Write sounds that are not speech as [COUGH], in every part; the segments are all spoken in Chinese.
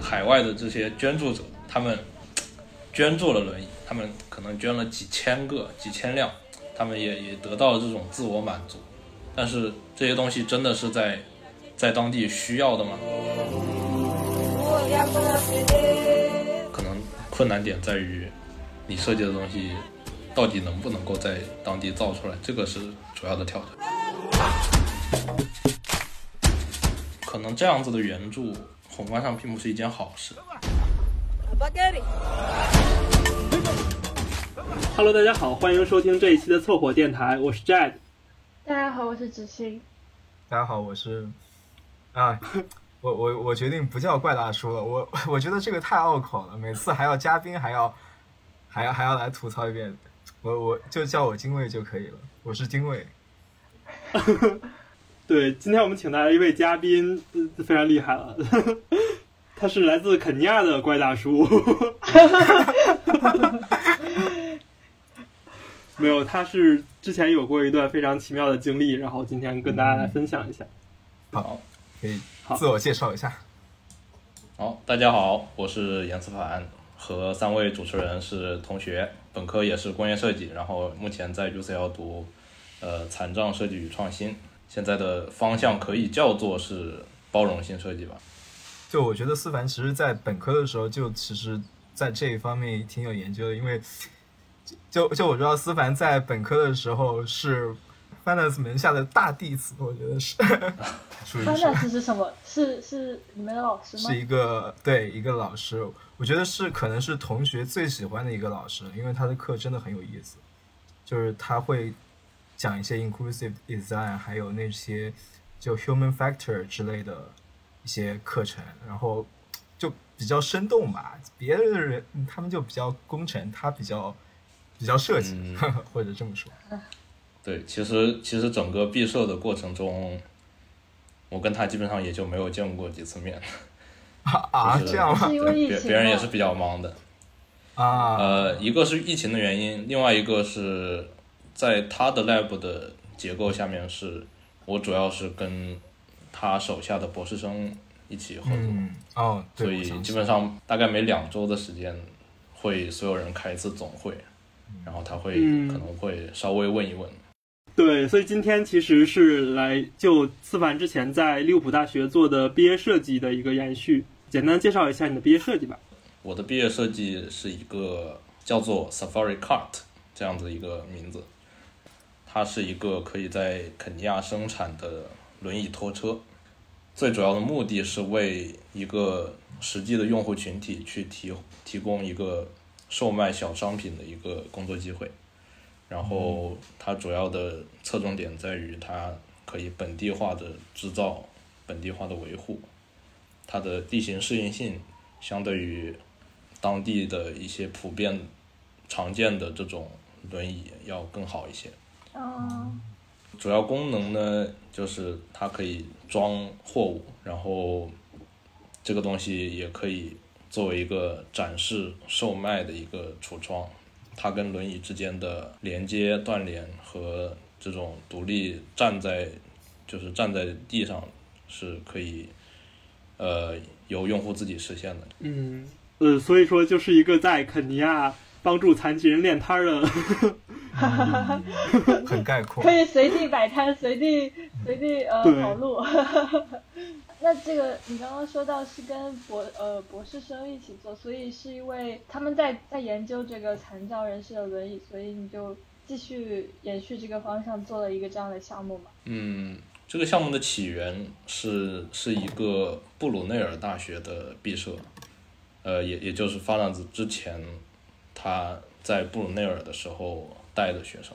海外的这些捐助者，他们捐助了轮椅，他们可能捐了几千个、几千辆，他们也也得到了这种自我满足。但是这些东西真的是在在当地需要的吗？可能困难点在于，你设计的东西到底能不能够在当地造出来，这个是主要的挑战。可能这样子的援助，宏观上并不是一件好事。Hello，大家好，欢迎收听这一期的凑火电台，我是 Jad。大家好，我是子欣。大家好，我是啊，我我我决定不叫怪大叔了，我我觉得这个太拗口了，每次还要嘉宾还要还要还要来吐槽一遍，我我就叫我精卫就可以了，我是精卫。[LAUGHS] 对，今天我们请来了一位嘉宾，非常厉害了，[LAUGHS] 他是来自肯尼亚的怪大叔。[LAUGHS] 没有，他是之前有过一段非常奇妙的经历，然后今天跟大家来分享一下。好，可以自我介绍一下。好，大家好，我是严思凡，和三位主持人是同学，本科也是工业设计，然后目前在 UCL 读呃残障设计与创新。现在的方向可以叫做是包容性设计吧。就我觉得思凡其实在本科的时候就其实在这一方面挺有研究的，因为就就我知道思凡在本科的时候是 Finance 门下的大弟子，我觉得是。[LAUGHS] Finance 是什么？是是你们的老师吗？是一个对一个老师，我觉得是可能是同学最喜欢的一个老师，因为他的课真的很有意思，就是他会。讲一些 inclusive design，还有那些就 human factor 之类的一些课程，然后就比较生动吧。别的人他们就比较工程，他比较比较设计，[LAUGHS] 或者这么说。对，其实其实整个毕设的过程中，我跟他基本上也就没有见过几次面。啊，这样吗？别别人也是比较忙的。啊。呃，一个是疫情的原因，另外一个是。在他的 lab 的结构下面，是我主要是跟他手下的博士生一起合作，哦，所以基本上大概每两周的时间会所有人开一次总会，然后他会可能会稍微问一问。对，所以今天其实是来就思凡之前在利物浦大学做的毕业设计的一个延续，简单介绍一下你的毕业设计吧。我的毕业设计是一个叫做 Safari Cart 这样子一个名字。它是一个可以在肯尼亚生产的轮椅拖车，最主要的目的是为一个实际的用户群体去提提供一个售卖小商品的一个工作机会。然后它主要的侧重点在于它可以本地化的制造、本地化的维护，它的地形适应性相对于当地的一些普遍常见的这种轮椅要更好一些。哦，主要功能呢，就是它可以装货物，然后这个东西也可以作为一个展示售卖的一个橱窗。它跟轮椅之间的连接断联和这种独立站在，就是站在地上是可以，呃，由用户自己实现的。嗯，呃，所以说就是一个在肯尼亚帮助残疾人练摊的。哈哈哈哈很概括，可以随地摆摊，随地随地呃跑路。[LAUGHS] 那这个你刚刚说到是跟博呃博士生一起做，所以是因为他们在在研究这个残障人士的轮椅，所以你就继续延续这个方向做了一个这样的项目嘛？嗯，这个项目的起源是是一个布鲁内尔大学的毕设，呃，也也就是发浪子之前他在布鲁内尔的时候。带的学生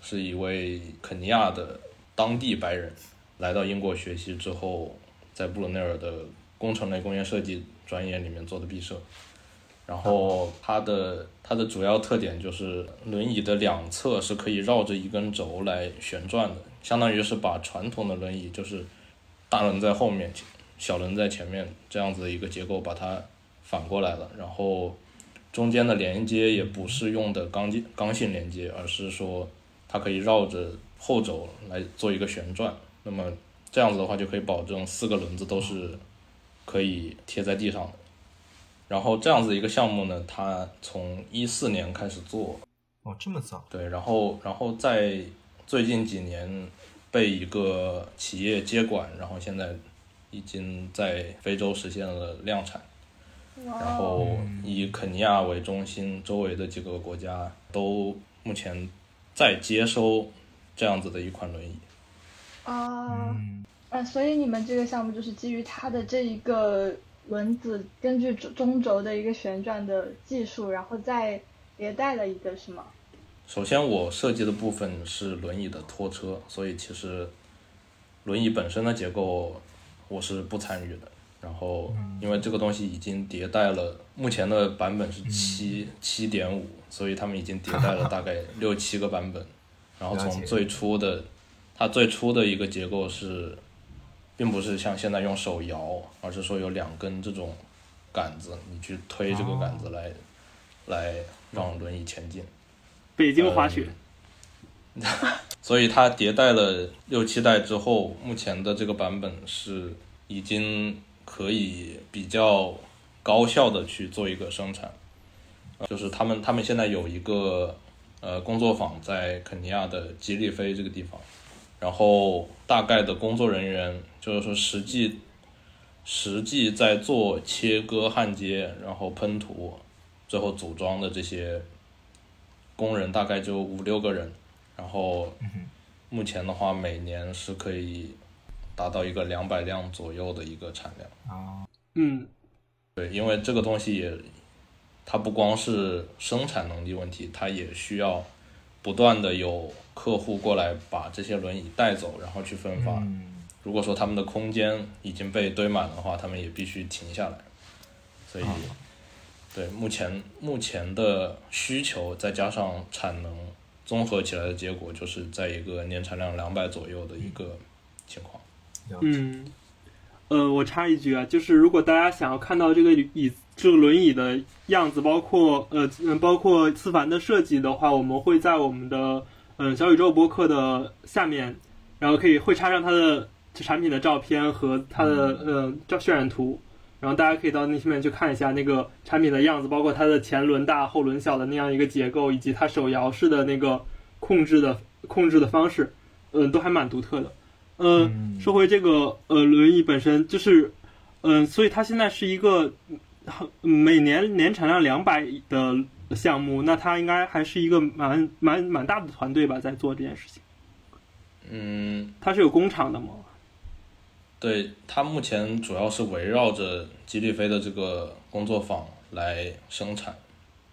是一位肯尼亚的当地白人，来到英国学习之后，在布鲁内尔的工程类工业设计专业里面做的毕设。然后它的它的主要特点就是轮椅的两侧是可以绕着一根轴来旋转的，相当于是把传统的轮椅就是大轮在后面，小轮在前面这样子的一个结构把它反过来了，然后。中间的连接也不是用的钢筋刚性连接，而是说它可以绕着后轴来做一个旋转。那么这样子的话就可以保证四个轮子都是可以贴在地上的。然后这样子一个项目呢，它从一四年开始做，哦，这么早？对，然后然后在最近几年被一个企业接管，然后现在已经在非洲实现了量产。然后以肯尼亚为中心，周围的几个国家都目前在接收这样子的一款轮椅。啊，啊，所以你们这个项目就是基于它的这一个。轮子根据中中轴的一个旋转的技术，然后再迭代了一个，是吗？首先，我设计的部分是轮椅的拖车，所以其实轮椅本身的结构我是不参与的。然后，因为这个东西已经迭代了，目前的版本是七七点五，所以他们已经迭代了大概 [LAUGHS] 六七个版本。然后从最初的，它最初的一个结构是。并不是像现在用手摇，而是说有两根这种杆子，你去推这个杆子来，来让轮椅前进。北京滑雪。[LAUGHS] 所以它迭代了六七代之后，目前的这个版本是已经可以比较高效的去做一个生产。就是他们他们现在有一个呃工作坊在肯尼亚的吉利菲这个地方。然后大概的工作人员就是说实际实际在做切割焊接，然后喷涂，最后组装的这些工人大概就五六个人。然后目前的话，每年是可以达到一个两百辆左右的一个产量。啊，嗯，对，因为这个东西也它不光是生产能力问题，它也需要不断的有。客户过来把这些轮椅带走，然后去分发。如果说他们的空间已经被堆满的话，他们也必须停下来。所以，对目前目前的需求再加上产能综合起来的结果，就是在一个年产量两百左右的一个情况。嗯，呃，我插一句啊，就是如果大家想要看到这个椅这个轮椅的样子，包括呃包括思凡的设计的话，我们会在我们的。嗯，小宇宙播客的下面，然后可以会插上它的产品的照片和它的呃照渲染图，然后大家可以到那上面去看一下那个产品的样子，包括它的前轮大后轮小的那样一个结构，以及它手摇式的那个控制的控制的方式，嗯，都还蛮独特的。嗯，说回这个呃轮椅本身，就是嗯，所以它现在是一个每年年产量两百的。项目，那它应该还是一个蛮蛮蛮大的团队吧，在做这件事情。嗯，它是有工厂的吗？对它目前主要是围绕着吉利飞的这个工作坊来生产。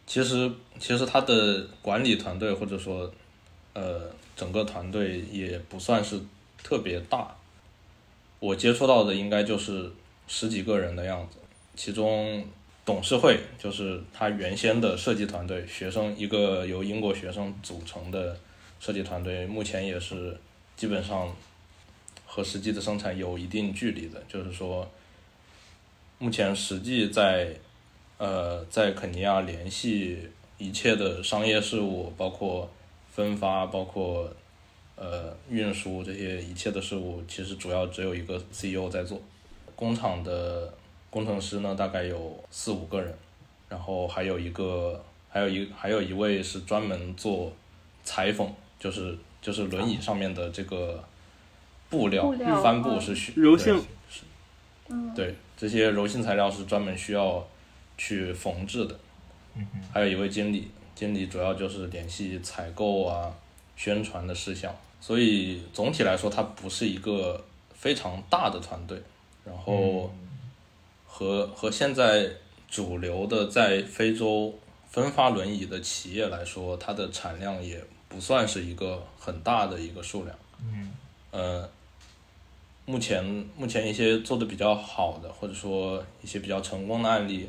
其实，其实它的管理团队或者说，呃，整个团队也不算是特别大。我接触到的应该就是十几个人的样子，其中。董事会就是他原先的设计团队，学生一个由英国学生组成的设计团队，目前也是基本上和实际的生产有一定距离的。就是说，目前实际在呃在肯尼亚联系一切的商业事务，包括分发，包括呃运输这些一切的事务，其实主要只有一个 CEO 在做，工厂的。工程师呢，大概有四五个人，然后还有一个，还有一还有一位是专门做裁缝，就是就是轮椅上面的这个布料帆布是需柔性，是，对这些柔性材料是专门需要去缝制的。还有一位经理，经理主要就是联系采购啊、宣传的事项，所以总体来说，它不是一个非常大的团队，然后。和和现在主流的在非洲分发轮椅的企业来说，它的产量也不算是一个很大的一个数量。嗯，呃，目前目前一些做的比较好的，或者说一些比较成功的案例，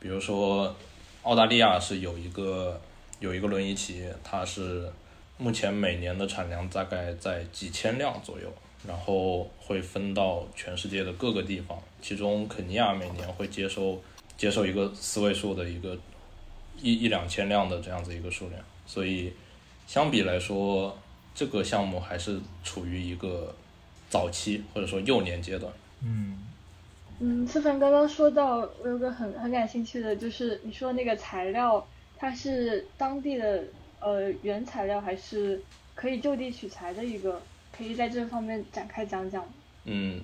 比如说澳大利亚是有一个有一个轮椅企业，它是目前每年的产量大概在几千辆左右。然后会分到全世界的各个地方，其中肯尼亚每年会接收接受一个四位数的一个一一两千辆的这样子一个数量，所以相比来说，这个项目还是处于一个早期或者说幼年阶段。嗯嗯，思凡刚刚说到，我有个很很感兴趣的，就是你说那个材料，它是当地的呃原材料，还是可以就地取材的一个？可以在这方面展开讲讲。嗯，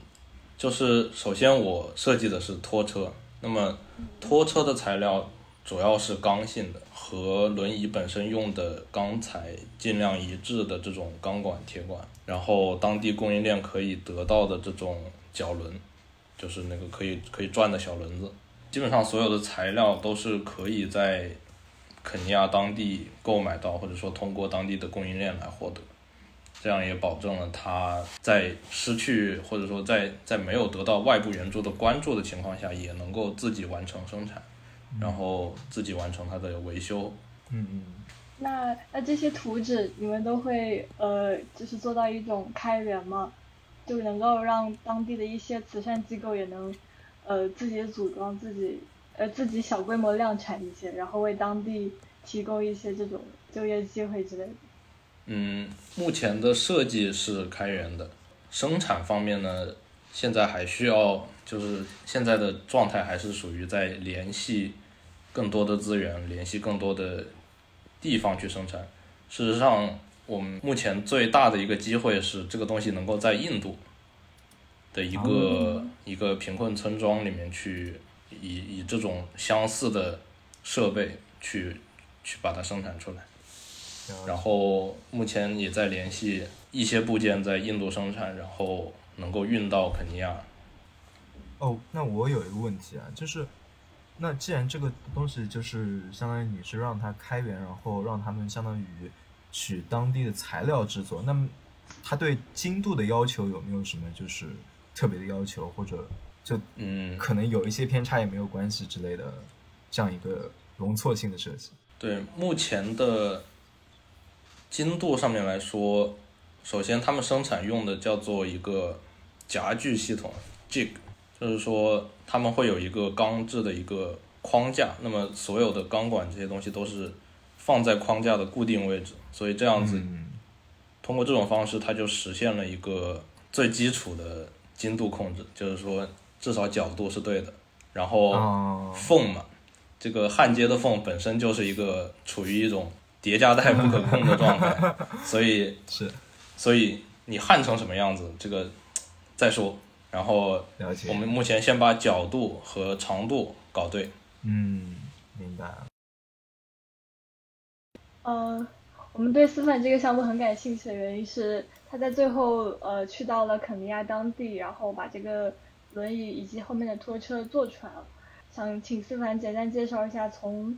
就是首先我设计的是拖车，那么拖车的材料主要是刚性的，和轮椅本身用的钢材尽量一致的这种钢管、铁管，然后当地供应链可以得到的这种脚轮，就是那个可以可以转的小轮子，基本上所有的材料都是可以在肯尼亚当地购买到，或者说通过当地的供应链来获得。这样也保证了他在失去或者说在在没有得到外部援助的关注的情况下，也能够自己完成生产，然后自己完成它的维修。嗯嗯。那那这些图纸你们都会呃，就是做到一种开源吗？就能够让当地的一些慈善机构也能呃自己组装自己呃自己小规模量产一些，然后为当地提供一些这种就业机会之类的。嗯，目前的设计是开源的，生产方面呢，现在还需要，就是现在的状态还是属于在联系更多的资源，联系更多的地方去生产。事实上，我们目前最大的一个机会是这个东西能够在印度的一个一个贫困村庄里面去，以以这种相似的设备去去把它生产出来。然后目前也在联系一些部件在印度生产，然后能够运到肯尼亚。哦，那我有一个问题啊，就是，那既然这个东西就是相当于你是让它开源，然后让他们相当于取当地的材料制作，那么它对精度的要求有没有什么就是特别的要求，或者就嗯，可能有一些偏差也没有关系之类的这样一个容错性的设计？对，目前的。精度上面来说，首先他们生产用的叫做一个夹具系统，jig，就是说他们会有一个钢制的一个框架，那么所有的钢管这些东西都是放在框架的固定位置，所以这样子，通过这种方式，它就实现了一个最基础的精度控制，就是说至少角度是对的，然后缝嘛，这个焊接的缝本身就是一个处于一种。叠加带不可 [LAUGHS] 控的状态，所以 [LAUGHS] 是，所以你焊成什么样子，这个再说。然后我们目前先把角度和长度搞对。嗯，明白。呃，我们对思凡这个项目很感兴趣的原因是，他在最后呃去到了肯尼亚当地，然后把这个轮椅以及后面的拖车做出来了。想请思凡简单介绍一下，从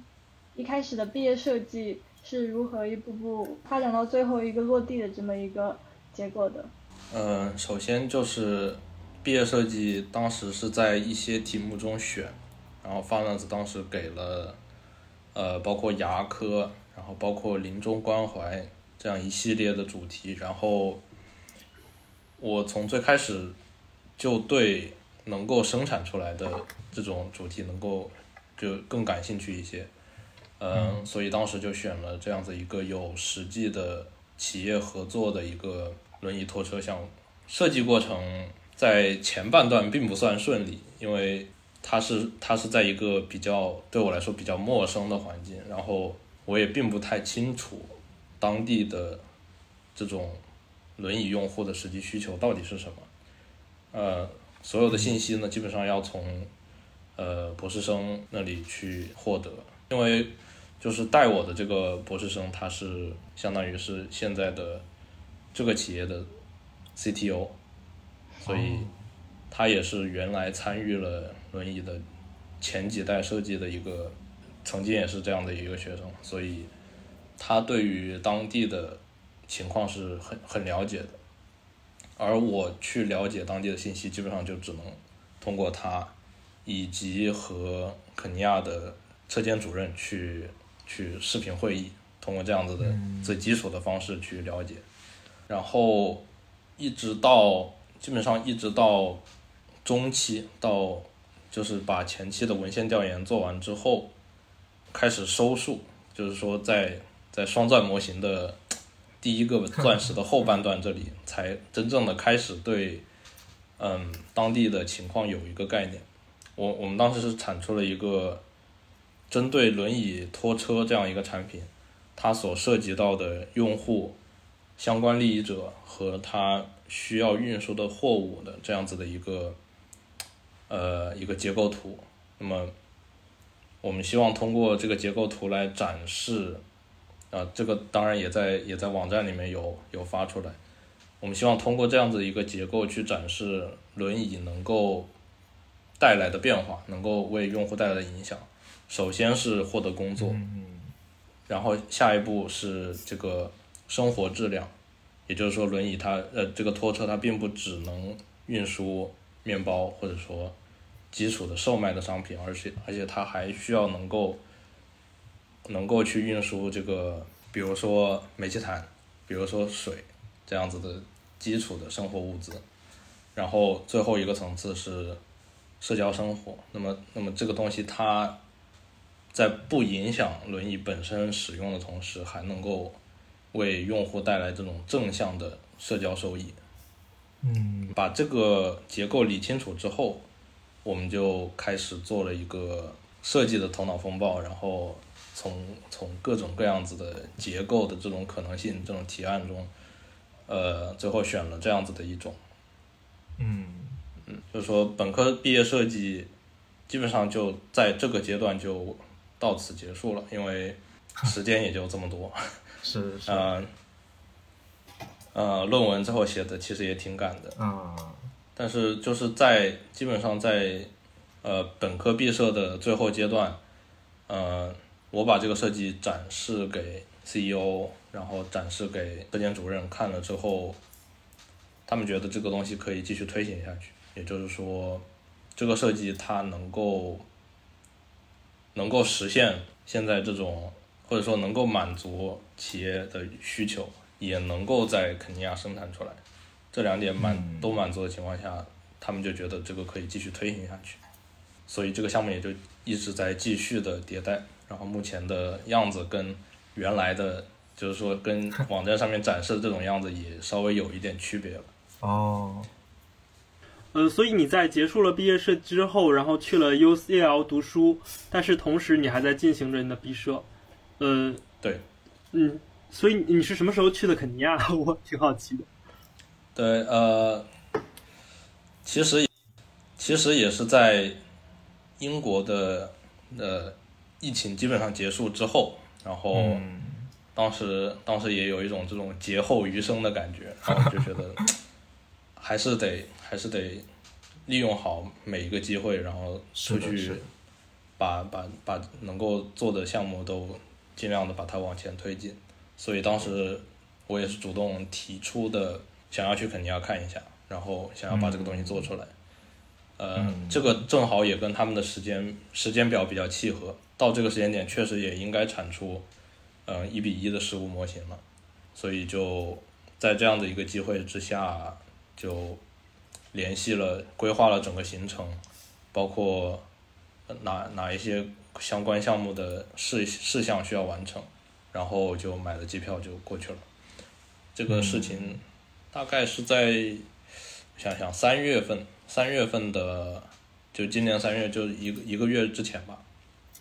一开始的毕业设计。是如何一步步发展到最后一个落地的这么一个结果的？嗯，首先就是毕业设计，当时是在一些题目中选，然后发浪子当时给了，呃，包括牙科，然后包括临终关怀这样一系列的主题，然后我从最开始就对能够生产出来的这种主题能够就更感兴趣一些。嗯，所以当时就选了这样子一个有实际的企业合作的一个轮椅拖车项目。设计过程在前半段并不算顺利，因为它是它是在一个比较对我来说比较陌生的环境，然后我也并不太清楚当地的这种轮椅用户的实际需求到底是什么。呃，所有的信息呢，基本上要从呃博士生那里去获得，因为。就是带我的这个博士生，他是相当于是现在的这个企业的 CTO，所以他也是原来参与了轮椅的前几代设计的一个，曾经也是这样的一个学生，所以他对于当地的情况是很很了解的，而我去了解当地的信息，基本上就只能通过他以及和肯尼亚的车间主任去。去视频会议，通过这样子的最基础的方式去了解，然后一直到基本上一直到中期，到就是把前期的文献调研做完之后，开始收数，就是说在在双钻模型的第一个钻石的后半段这里才真正的开始对，嗯，当地的情况有一个概念。我我们当时是产出了一个针对轮椅拖车这样一个产品，它所涉及到的用户、相关利益者和它需要运输的货物的这样子的一个，呃，一个结构图。那么，我们希望通过这个结构图来展示，啊，这个当然也在也在网站里面有有发出来。我们希望通过这样子一个结构去展示轮椅能够。带来的变化能够为用户带来的影响，首先是获得工作，然后下一步是这个生活质量，也就是说轮椅它呃这个拖车它并不只能运输面包或者说基础的售卖的商品，而且而且它还需要能够能够去运输这个比如说煤气毯，比如说水这样子的基础的生活物资，然后最后一个层次是。社交生活，那么，那么这个东西它在不影响轮椅本身使用的同时，还能够为用户带来这种正向的社交收益。嗯，把这个结构理清楚之后，我们就开始做了一个设计的头脑风暴，然后从从各种各样子的结构的这种可能性这种提案中，呃，最后选了这样子的一种，嗯。嗯，就是说本科毕业设计基本上就在这个阶段就到此结束了，因为时间也就这么多。[LAUGHS] 是是。呃，呃，论文最后写的其实也挺赶的。嗯。但是就是在基本上在呃本科毕设的最后阶段，呃，我把这个设计展示给 CEO，然后展示给车间主任看了之后，他们觉得这个东西可以继续推行下去。也就是说，这个设计它能够能够实现现在这种，或者说能够满足企业的需求，也能够在肯尼亚生产出来，这两点满都满足的情况下，他们就觉得这个可以继续推行下去，所以这个项目也就一直在继续的迭代，然后目前的样子跟原来的，就是说跟网站上面展示的这种样子也稍微有一点区别了。哦。呃，所以你在结束了毕业设计之后，然后去了 UCL 读书，但是同时你还在进行着你的毕设，呃，对，嗯，所以你是什么时候去的肯尼亚？[LAUGHS] 我挺好奇的。对，呃，其实其实也是在英国的呃疫情基本上结束之后，然后当时当时也有一种这种劫后余生的感觉，然后就觉得 [LAUGHS] 还是得。还是得利用好每一个机会，然后出去把把把能够做的项目都尽量的把它往前推进。所以当时我也是主动提出的，想要去肯尼亚看一下，然后想要把这个东西做出来。呃，这个正好也跟他们的时间时间表比较契合，到这个时间点确实也应该产出嗯一比一的实物模型了。所以就在这样的一个机会之下，就。联系了，规划了整个行程，包括哪哪一些相关项目的事事项需要完成，然后就买了机票就过去了。这个事情大概是在想想三月份，三月份的就今年三月就一个一个月之前吧。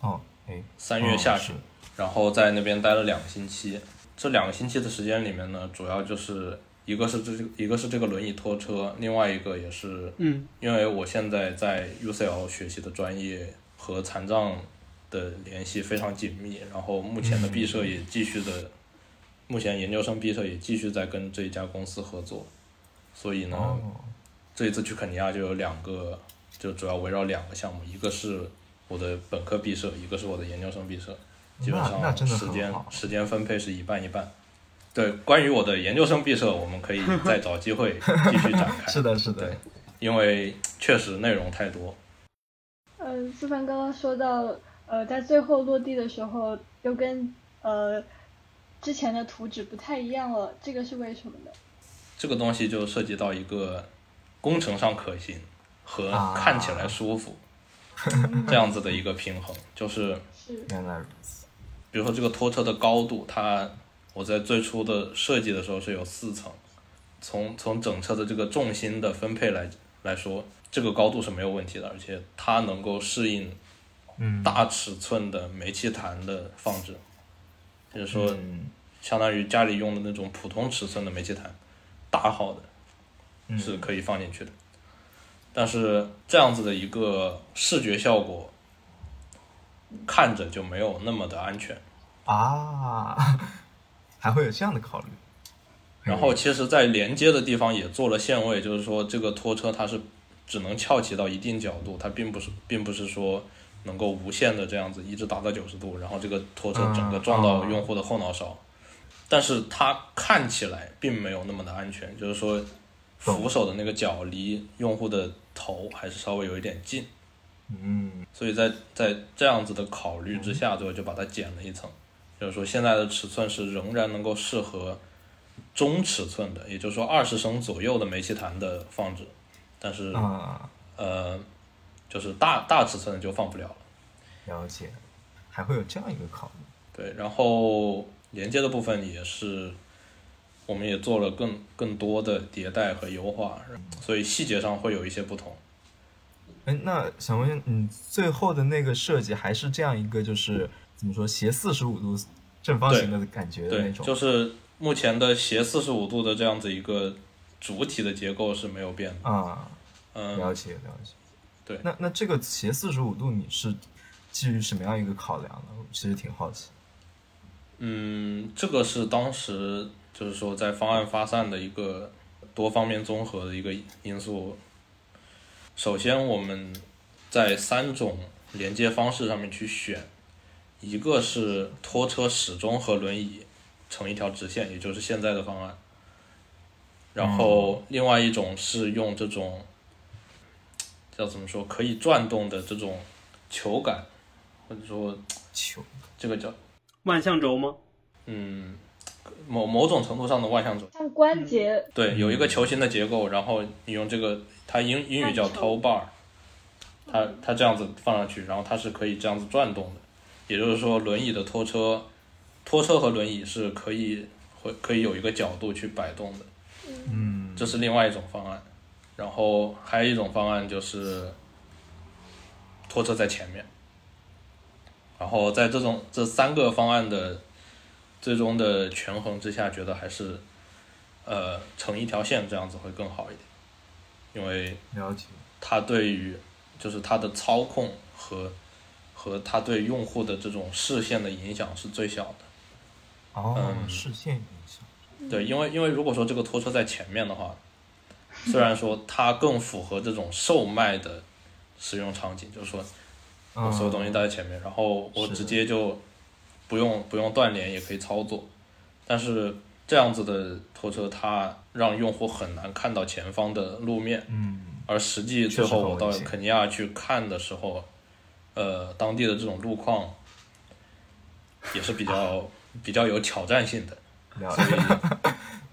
哦，哎，三月下旬，然后在那边待了两个星期。这两个星期的时间里面呢，主要就是。一个是这一个是这个轮椅拖车，另外一个也是，嗯，因为我现在在 UCL 学习的专业和残障的联系非常紧密，然后目前的毕设也继续的，目前研究生毕设也继续在跟这一家公司合作，所以呢，这一次去肯尼亚就有两个，就主要围绕两个项目，一个是我的本科毕设，一个是我的研究生毕设，基本上时间时间分配是一半一半。对，关于我的研究生毕设，我们可以再找机会 [LAUGHS] 继续展开。是的，是的，因为确实内容太多。嗯，思凡刚刚说到，呃，在最后落地的时候，又跟呃之前的图纸不太一样了，这个是为什么呢？这个东西就涉及到一个工程上可行和看起来舒服 [LAUGHS] 这样子的一个平衡，就是是原来如此。比如说这个拖车的高度，它。我在最初的设计的时候是有四层，从从整车的这个重心的分配来来说，这个高度是没有问题的，而且它能够适应嗯，大尺寸的煤气坛的放置，就是说，嗯相当于家里用的那种普通尺寸的煤气坛，大号的嗯是可以放进去的。但是这样子的一个视觉效果，看着就没有那么的安全。啊，[LAUGHS] 还会有这样的考虑。然后其实，在连接的地方也做了限位，就是说这个拖车它是只能翘起到一定角度，它并不是并不是说能够无限的这样子一直达到九十度，然后这个拖车整个撞到用户的后脑勺。但是它看起来并没有那么的安全，就是说扶手的那个角离用户的头还是稍微有一点近，嗯。所以在在这样子的考虑之下，最后就把它剪了一层，就是说现在的尺寸是仍然能够适合中尺寸的，也就是说二十升左右的煤气坛的放置，但是、啊，呃，就是大大尺寸的就放不了了。了解，还会有这样一个考虑。对，然后连接的部分也是，我们也做了更更多的迭代和优化，所以细节上会有一些不同。哎，那想问一下，你，最后的那个设计还是这样一个，就是怎么说，斜四十五度正方形的感觉的那对，种。就是目前的斜四十五度的这样子一个主体的结构是没有变的。啊，嗯，了解了解。对那那这个斜四十五度，你是基于什么样一个考量呢？我其实挺好奇。嗯，这个是当时就是说在方案发散的一个多方面综合的一个因素。首先，我们在三种连接方式上面去选，一个是拖车始终和轮椅成一条直线，也就是现在的方案。然后，另外一种是用这种叫怎么说可以转动的这种球杆，或者说球这个叫万向轴吗？嗯，某某种程度上的万向轴，像关节，对，有一个球形的结构，然后你用这个，它英英语叫 toe bar，它它这样子放上去，然后它是可以这样子转动的，也就是说，轮椅的拖车，拖车和轮椅是可以会可以有一个角度去摆动的，嗯，这是另外一种方案，然后还有一种方案就是拖车在前面，然后在这种这三个方案的最终的权衡之下，觉得还是呃成一条线这样子会更好一点，因为了解。它对于就是它的操控和和它对用户的这种视线的影响是最小的。哦，嗯视线影响。对，因为因为如果说这个拖车在前面的话，虽然说它更符合这种售卖的使用场景，就是说我所有东西都在前面，然后我直接就不用不用断联也可以操作，但是这样子的拖车它让用户很难看到前方的路面，嗯，而实际最后我到肯尼亚去看的时候，呃，当地的这种路况也是比较 [LAUGHS] 比较有挑战性的，了解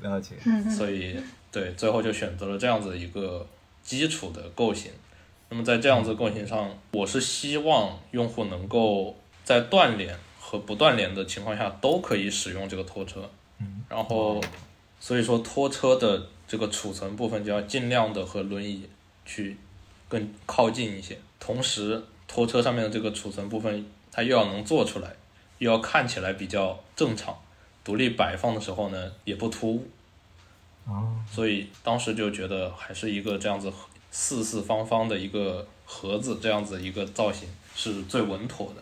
了解。所以对，最后就选择了这样子一个基础的构型。那么在这样子构型上，我是希望用户能够在断联和不断联的情况下都可以使用这个拖车。嗯，然后所以说拖车的这个储存部分就要尽量的和轮椅去更靠近一些，同时拖车上面的这个储存部分它又要能做出来，又要看起来比较正常，独立摆放的时候呢也不突兀。啊，所以当时就觉得还是一个这样子四四方方的一个盒子，这样子一个造型是最稳妥的。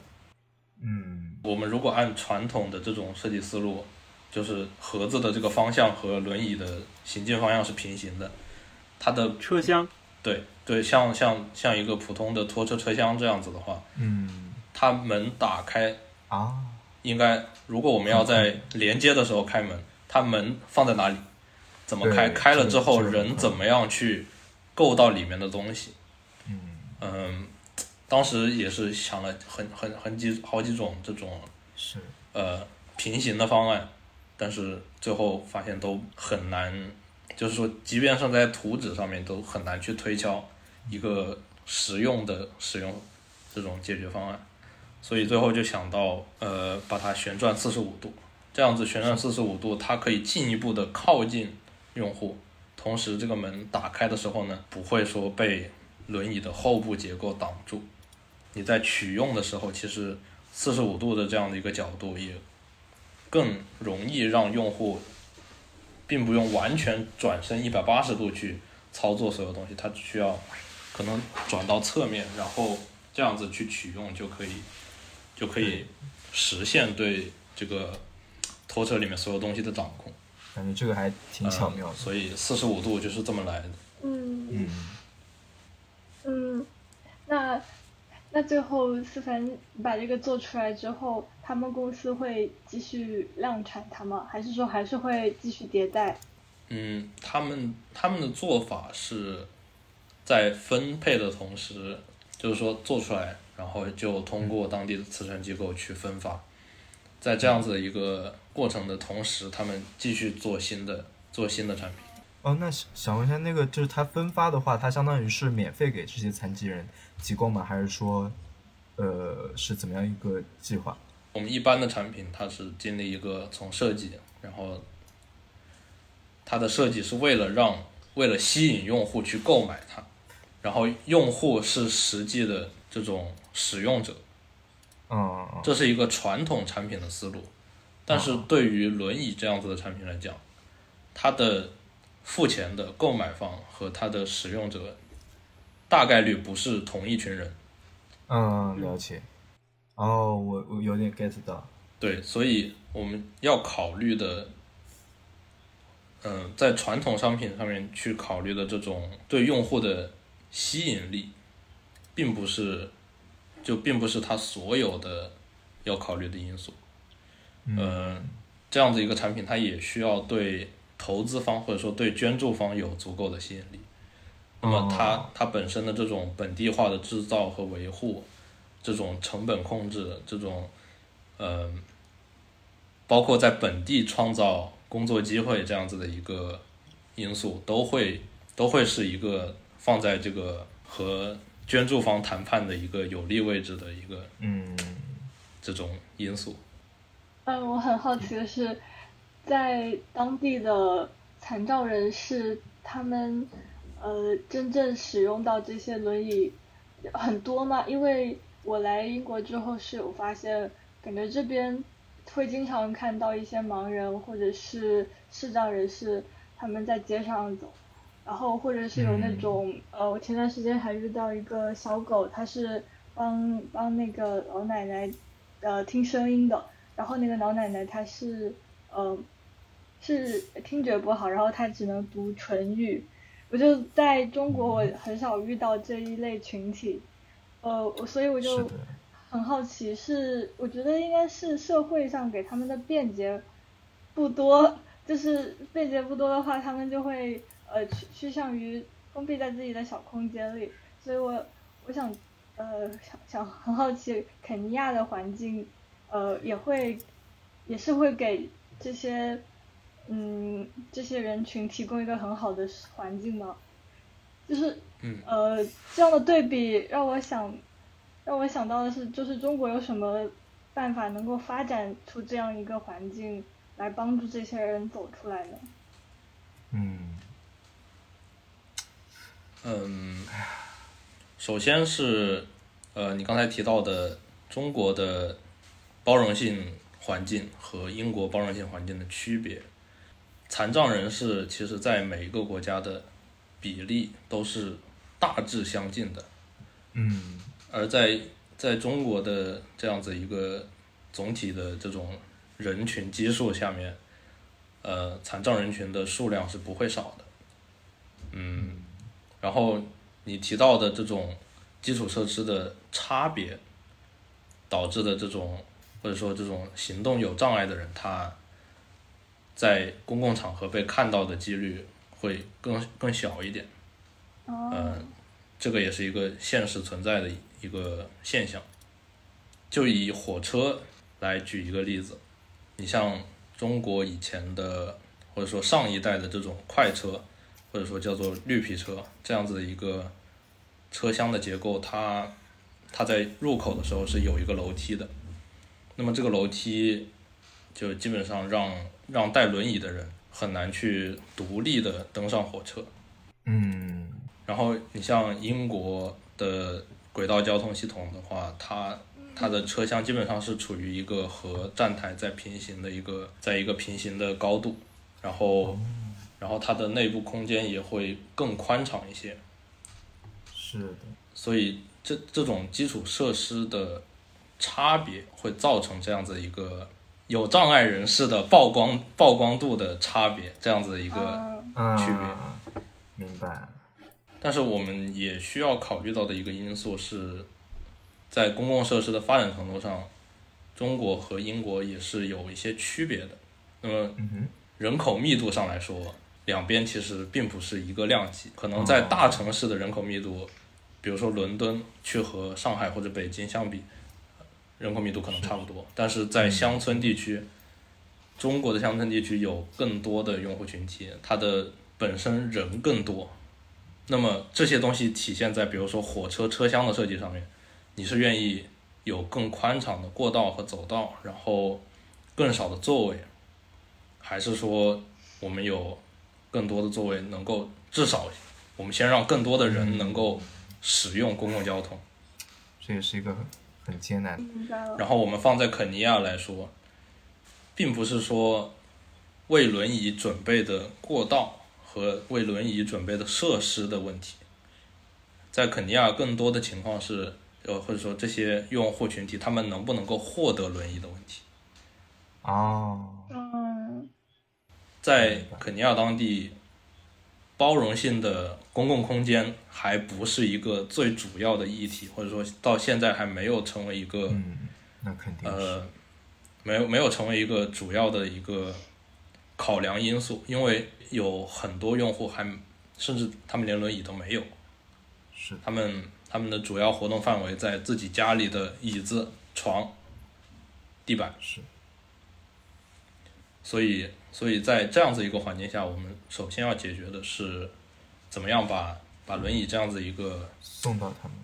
嗯，我们如果按传统的这种设计思路，就是盒子的这个方向和轮椅的行进方向是平行的，它的车厢，对对，像像像一个普通的拖车车厢这样子的话，嗯，它门打开啊，应该，如果我们要在连接的时候开门，它门放在哪里？怎么开？开了之后，人怎么样去够到里面的东西？嗯，嗯，当时也是想了很很很几好几种这种是，呃平行的方案，但是最后发现都很难，就是说，即便是在图纸上面都很难去推敲一个实用的使用这种解决方案，所以最后就想到呃把它旋转四十五度，这样子旋转四十五度，它可以进一步的靠近用户，同时这个门打开的时候呢，不会说被轮椅的后部结构挡住。你在取用的时候，其实四十五度的这样的一个角度也更容易让用户，并不用完全转身一百八十度去操作所有东西，它只需要可能转到侧面，然后这样子去取用就可以，就可以实现对这个拖车里面所有东西的掌控。感觉这个还挺巧妙的。所以四十五度就是这么来的。嗯嗯，嗯，那那最后思凡把这个做出来之后，他们公司会继续量产它吗？还是说还是会继续迭代？嗯，他们他们的做法是在分配的同时，就是说做出来，然后就通过当地的慈善机构去分发，在这样子的一个过程的同时，他们继续做新的做新的产品。哦，那想想问一下，那个就是它分发的话，它相当于是免费给这些残疾人提供吗？还是说，呃，是怎么样一个计划？我们一般的产品，它是经历一个从设计，然后它的设计是为了让为了吸引用户去购买它，然后用户是实际的这种使用者，嗯，这是一个传统产品的思路。但是对于轮椅这样子的产品来讲，它的付钱的购买方和它的使用者大概率不是同一群人。嗯，了解。哦，我我有点 get 到。对，所以我们要考虑的，嗯、在传统商品上面去考虑的这种对用户的吸引力，并不是，就并不是它所有的要考虑的因素。嗯、这样子一个产品，它也需要对投资方或者说对捐助方有足够的吸引力。那么它哦它本身的这种本地化的制造和维护，这种成本控制，这种呃，包括在本地创造工作机会这样子的一个因素，都会都会是一个放在这个和捐助方谈判的一个有利位置的一个嗯，这种因素。嗯，我很好奇的是，在当地的残障人士，他们呃真正使用到这些轮椅很多吗？因为我来英国之后是有发现，感觉这边会经常看到一些盲人或者是视障人士他们在街上走，然后或者是有那种、呃，我前段时间还遇到一个小狗，它是帮帮那个老奶奶呃听声音的。然后那个老奶奶她是，呃，是听觉不好，然后他只能读唇语。我就在中国，我很少遇到这一类群体，呃，我所以我就。很好奇，是我觉得应该是社会上给他们的便捷不多，就是便捷不多的话，他们就会呃趋趋向于封闭在自己的小空间里。所以我我想呃想想很好奇，肯尼亚的环境。呃，也会，也是会给这些，嗯，这些人群提供一个很好的环境吗？就是，嗯呃，这样的对比让我想，让我想到的是，就是中国有什么办法能够发展出这样一个环境，来帮助这些人走出来呢？嗯嗯，首先是呃，你刚才提到的中国的包容性环境和英国包容性环境的区别，残障人士其实在每一个国家的比例都是大致相近的，嗯。而在在中国的这样子一个总体的这种人群基数下面，呃，残障人群的数量是不会少的。嗯，然后你提到的这种基础设施的差别导致的这种，或者说这种行动有障碍的人，他在公共场合被看到的几率会更更小一点。嗯，呃，这个也是一个现实存在的一个现象。就以火车来举一个例子，你像中国以前的或者说上一代的这种快车，或者说叫做绿皮车这样子的一个车厢的结构，它它在入口的时候是有一个楼梯的。那么这个楼梯就基本上让让带轮椅的人很难去独立的登上火车。嗯，然后你像英国的轨道交通系统的话，它它的车厢基本上是处于一个和站台在平行的一个，在一个平行的高度，然后然后它的内部空间也会更宽敞一些。是的，所以这这种基础设施的差别会造成这样子一个有障碍人士的曝光曝光度的差别，这样子一个。嗯区别啊明白。但是我们也需要考虑到的一个因素是，在公共设施的发展程度上，中国和英国也是有一些区别的。那么人口密度上来说，两边其实并不是一个量级。可能在大城市的人口密度，比如说伦敦，去和上海或者北京相比，人口密度可能差不多。但是在乡村地区，中国的乡村地区有更多的用户群体，它的本身人更多。那么这些东西体现在比如说火车车厢的设计上面，你是愿意有更宽敞的过道和走道，然后更少的座位，还是说我们有更多的座位能够至少我们先让更多的人能够使用公共交通，这也是一个很很艰难。然后我们放在肯尼亚来说，并不是说为轮椅准备的过道和为轮椅准备的设施的问题，在肯尼亚更多的情况是，呃，或者说这些用户群体他们能不能够获得轮椅的问题。哦，嗯在肯尼亚当地，包容性的公共空间还不是一个最主要的议题，或者说到现在还没有成为一个嗯，那肯定。呃，没有没有成为一个主要的一个考量因素，因为有很多用户还甚至他们连轮椅都没有，是，他们他们的主要活动范围在自己家里的椅子、床、地板，是，所以所以在这样子一个环境下，我们首先要解决的是怎么样把把轮椅这样子一个送到他们。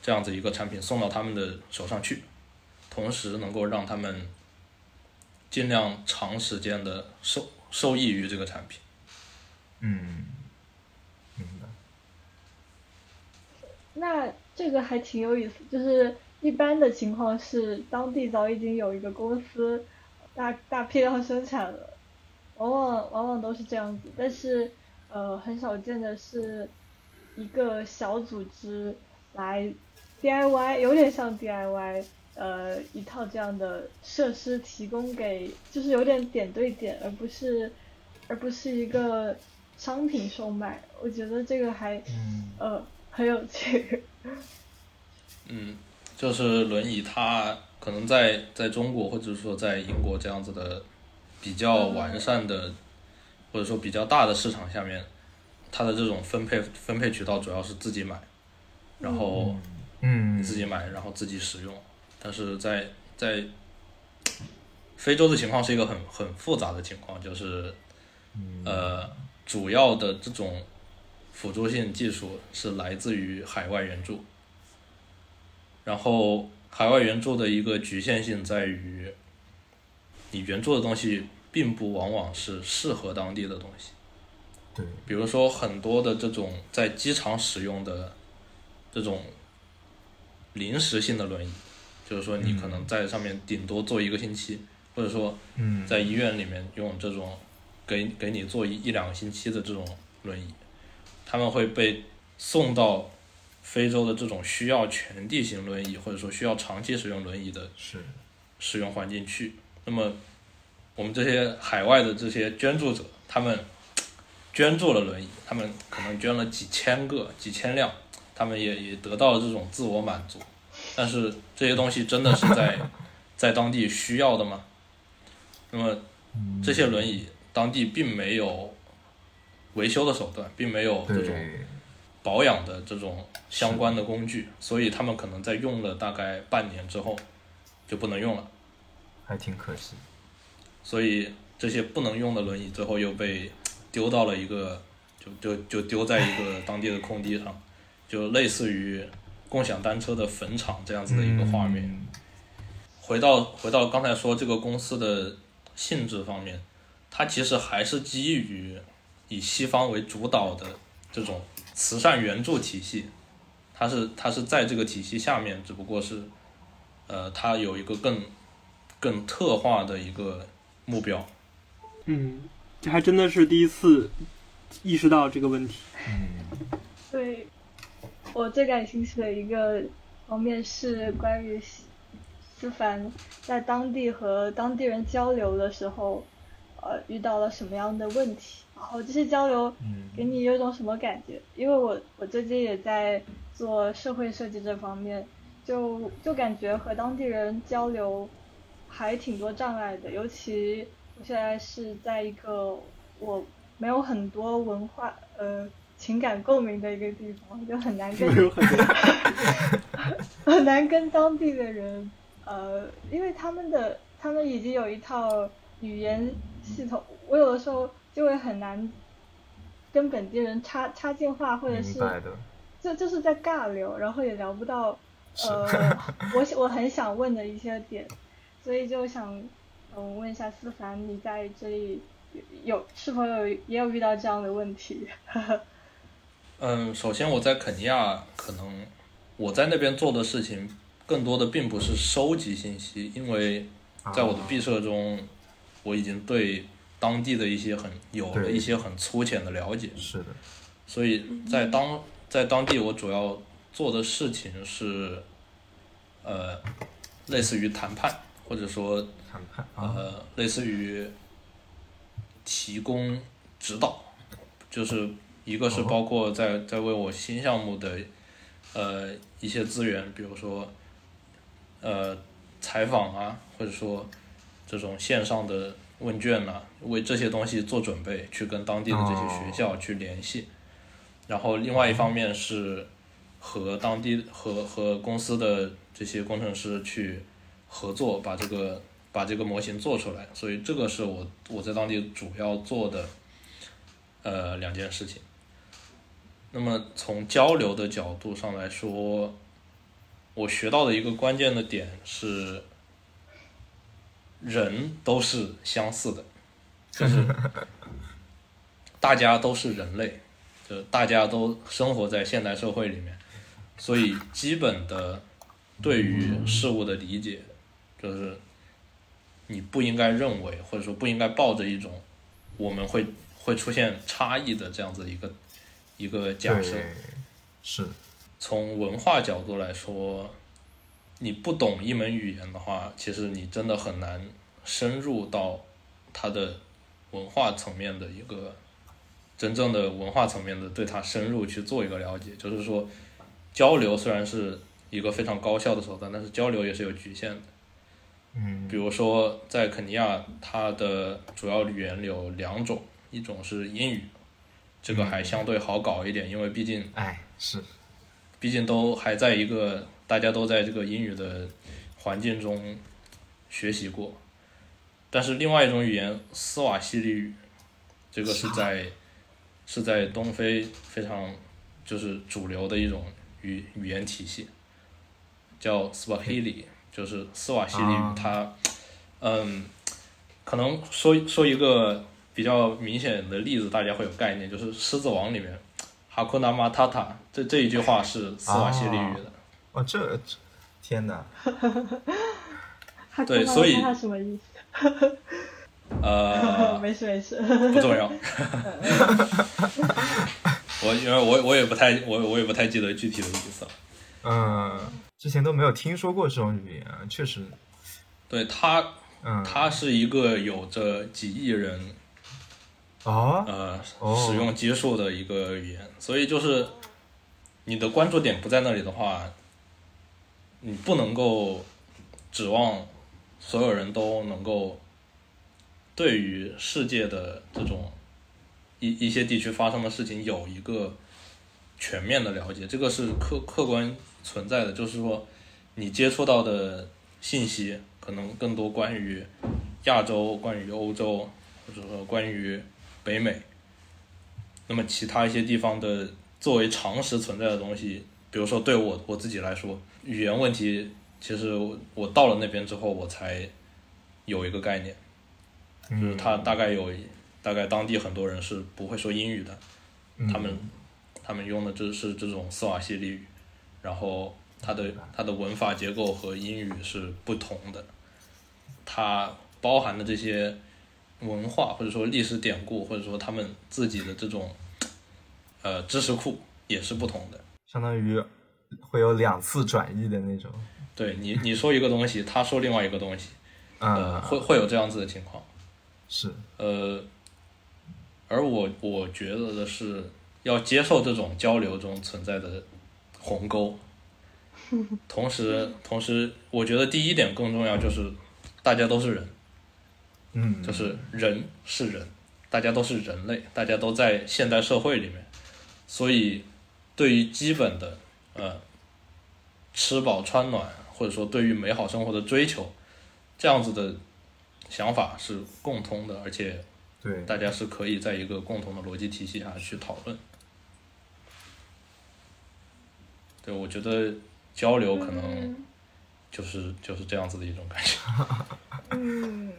这样子一个产品送到他们的手上去，同时能够让他们尽量长时间的受受益于这个产品。嗯，明白。那这个还挺有意思，就是一般的情况是当地早已经有一个公司大大批量生产了，往往往往都是这样子，但是呃很少见的是一个小组织来 DIY，有点像 DIY，呃一套这样的设施提供给，就是有点点对点，而不是而不是一个商品售卖，我觉得这个还嗯呃很有趣。[LAUGHS] 嗯，就是轮椅它可能在在中国或者说在英国这样子的比较完善的或者说比较大的市场下面，它的这种分配分配渠道主要是自己买，然后。嗯，你自己买，然后自己使用。但是在在非洲的情况是一个很很复杂的情况，就是呃，主要的这种辅助性技术是来自于海外援助，然后海外援助的一个局限性在于，你援助的东西并不往往是适合当地的东西。对，比如说很多的这种在机场使用的这种临时性的轮椅，就是说你可能在上面顶多坐一个星期，或者说嗯，在医院里面用这种给给你坐一一两个星期的这种轮椅，他们会被送到非洲的这种需要全地形轮椅或者说需要长期使用轮椅的是，使用环境去。那么，我们这些海外的这些捐助者，他们捐助了轮椅，他们可能捐了几千个、几千辆，他们也也得到了这种自我满足。但是这些东西真的是在 [LAUGHS] 在当地需要的吗？那么这些轮椅当地并没有维修的手段，并没有这种对，保养的这种相关的工具，所以他们可能在用了大概半年之后就不能用了。还挺可惜。所以这些不能用的轮椅最后又被丢到了一个，就就就丢在一个当地的空地上，[LAUGHS] 就类似于共享单车的坟场这样子的一个画面。嗯回到回到刚才说这个公司的性质方面，它其实还是基于以西方为主导的这种慈善援助体系，它是它是在这个体系下面，只不过是，呃，它有一个更更特化的一个目标。嗯，这还真的是第一次意识到这个问题。嗯，对，我最感兴趣的一个方面是关于。思凡在当地和当地人交流的时候，呃，遇到了什么样的问题？然后这些交流给你有种什么感觉？因为我我最近也在做社会设计这方面，就就感觉和当地人交流还挺多障碍的。尤其我现在是在一个我没有很多文化呃情感共鸣的一个地方，就很难跟 [LAUGHS] [LAUGHS] 很难跟当地的人。呃，因为他们的他们已经有一套语言系统，我有的时候就会很难跟本地人插插进话，或者是就就是在尬聊，然后也聊不到 [LAUGHS] 呃 [LAUGHS] 我我很想问的一些点，所以就想嗯问一下思凡，你在这里有是否有也有遇到这样的问题？[LAUGHS] 嗯，首先我在肯尼亚，可能我在那边做的事情。更多的并不是收集信息，因为在我的毕设中，我已经对当地的一些很有了一些很粗浅的了解。是的。所以在当在当地，我主要做的事情是，呃，类似于谈判，或者说谈判，呃，类似于提供指导，就是一个是包括在在为我新项目的呃一些资源，比如说。呃，采访啊，或者说这种线上的问卷呐，为这些东西做准备，去跟当地的这些学校去联系。然后另外一方面是和当地和和公司的这些工程师去合作，把这个把这个模型做出来。所以这个是我我在当地主要做的呃两件事情。那么从交流的角度上来说。我学到的一个关键的点是，人都是相似的，就是。[LAUGHS] 大家都是人类，就大家都生活在现代社会里面，所以基本的对于事物的理解，就是你不应该认为或者说不应该抱着一种我们会会出现差异的这样子一个一个假设，是。从文化角度来说，你不懂一门语言的话，其实你真的很难深入到它的文化层面的一个真正的文化层面的对它深入去做一个了解。就是说，交流虽然是一个非常高效的手段，但是交流也是有局限的。嗯。比如说，在肯尼亚，它的主要语言有两种，一种是英语，这个还相对好搞一点，因为毕竟，哎，是。毕竟都还在一个大家都在这个英语的环境中学习过，但是另外一种语言斯瓦希里语，这个是在是在东非非常就是主流的一种语语言体系，叫斯瓦希里，就是斯瓦希里语。它嗯，可能说说一个比较明显的例子，大家会有概念，就是《狮子王》里面。哈库纳马塔塔，这这一句话是斯瓦希里语的。哦，这天哪！对，所以什么意思？呃，[LAUGHS] 没事没事，不重要。[LAUGHS] 我因为我我也不太我我也不太记得具体的意思了。嗯，之前都没有听说过这种语言，确实。对他，嗯，它是一个有着几亿人。哦，呃，使用基数的一个语言，所以就是你的关注点不在那里的话，你不能够指望所有人都能够对于世界的这种一一些地区发生的事情有一个全面的了解，这个是客客观存在的，就是说你接触到的信息可能更多关于亚洲、关于欧洲，或者说关于。北美，那么其他一些地方的作为常识存在的东西，比如说对我我自己来说，语言问题其实我到了那边之后，我才有一个概念，就是他大概有大概当地很多人是不会说英语的，他们他们用的这是这种斯瓦西里语，然后它的它的文法结构和英语是不同的，它包含的这些文化或者说历史典故或者说他们自己的这种呃知识库也是不同的，相当于会有两次转译的那种。对你你说一个东西，他说另外一个东西，呃，会会有这样子的情况，是。呃，而我我觉得的是要接受这种交流中存在的鸿沟，[LAUGHS] 同时同时，我觉得第一点更重要就是大家都是人，嗯，就是人是人，大家都是人类，大家都在现代社会里面，所以对于基本的呃吃饱穿暖。或者说，对于美好生活的追求，这样子的想法是共通的，而且对大家是可以在一个共同的逻辑体系下去讨论。对，我觉得交流可能就是就是这样子的一种感觉。[LAUGHS] 嗯，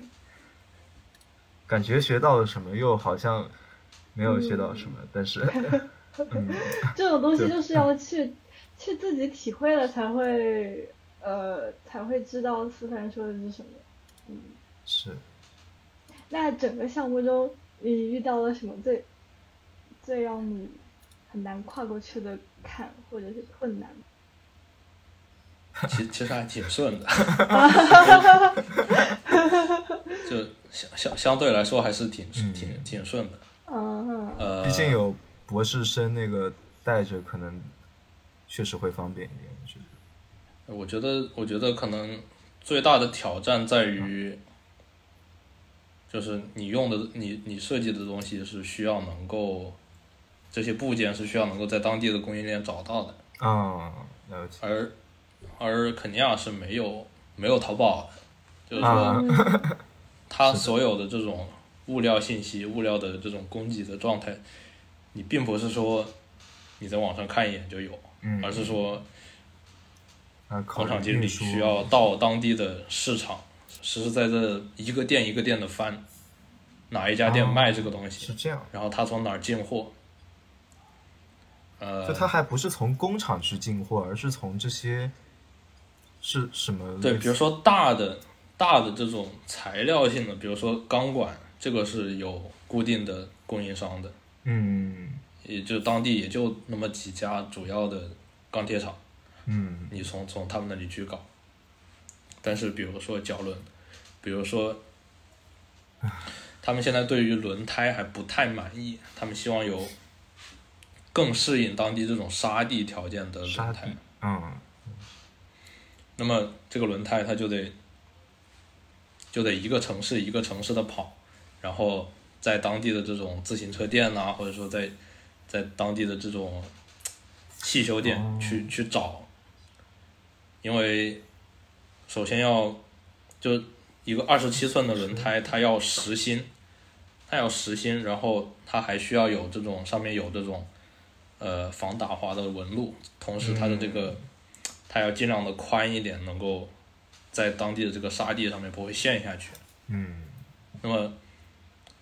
感觉学到了什么，又好像没有学到什么，但是，[LAUGHS] 嗯，这种东西就是要去去自己体会了才会。呃，才会知道思凡说的是什么。嗯，是。那整个项目中，你遇到了什么最最让你很难跨过去的坎或者是困难？[LAUGHS] 其其实还挺顺的，[LAUGHS] 就相相相对来说还是挺挺挺顺的。嗯。呃，毕竟有博士生那个带着，可能确实会方便一点。我觉得。我觉得，我觉得可能最大的挑战在于，就是你用的、你你设计的东西是需要能够这些部件是需要能够在当地的供应链找到的。啊，了解。而而肯尼亚是没有没有淘宝的，就是说，[LAUGHS] 它所有的这种物料信息、物料的这种供给的状态，你并不是说你在网上看一眼就有，而是说。工厂经理需要到当地的市场，实实在在一个店一个店的翻，哪一家店卖这个东西，是这样。然后他从哪儿进货？呃，就他还不是从工厂去进货，而是从这些是什么？对，比如说大的大的这种材料性的，比如说钢管，这个是有固定的供应商的。嗯，也就当地也就那么几家主要的钢铁厂。嗯，你从从他们那里去搞，但是比如说脚轮，比如说，他们现在对于轮胎还不太满意，他们希望有更适应当地这种沙地条件的轮胎。嗯。那么这个轮胎它就得就得一个城市一个城市的跑，然后在当地的这种自行车店呐，或者说在在当地的这种汽修店去去找。因为首先要就一个二十七寸的轮胎，它要实心，它要实心，然后它还需要有这种上面有这种呃防打滑的纹路，同时它的这个它要尽量的宽一点，能够在当地的这个沙地上面不会陷下去。嗯。那么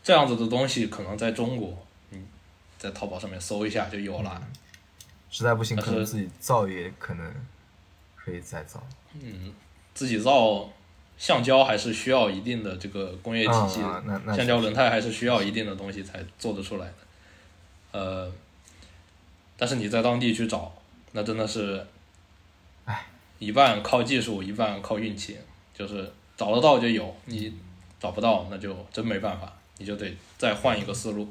这样子的东西可能在中国，你在淘宝上面搜一下就有了。实在不行，可能自己造也可能。可以再造，嗯，自己造橡胶还是需要一定的这个工业体系，橡胶轮胎还是需要一定的东西才做得出来的，呃，但是你在当地去找，那真的是，哎，一半靠技术，一半靠运气，就是找得到就有，你找不到那就真没办法，你就得再换一个思路，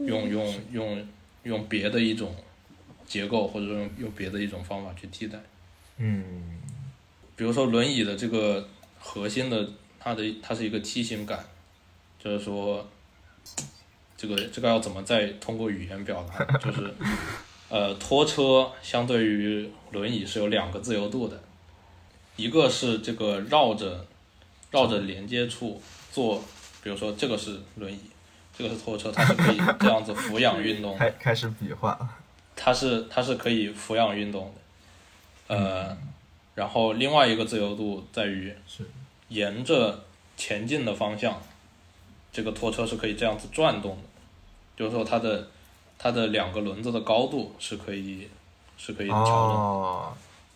用用用用别的一种结构，或者说用用别的一种方法去替代。嗯，比如说轮椅的这个核心的，它的它是一个梯形感，就是说，这个这个要怎么再通过语言表达？[LAUGHS] 就是，呃，拖车相对于轮椅是有两个自由度的，一个是这个绕着绕着连接处做，比如说这个是轮椅，这个是拖车，它是可以这样子俯仰运动。[LAUGHS] 开开始比划。它是它是可以俯仰运动的。呃，然后另外一个自由度在于是沿着前进的方向，这个拖车是可以这样子转动的，就是说它的它的两个轮子的高度是可以是可以调整。哦，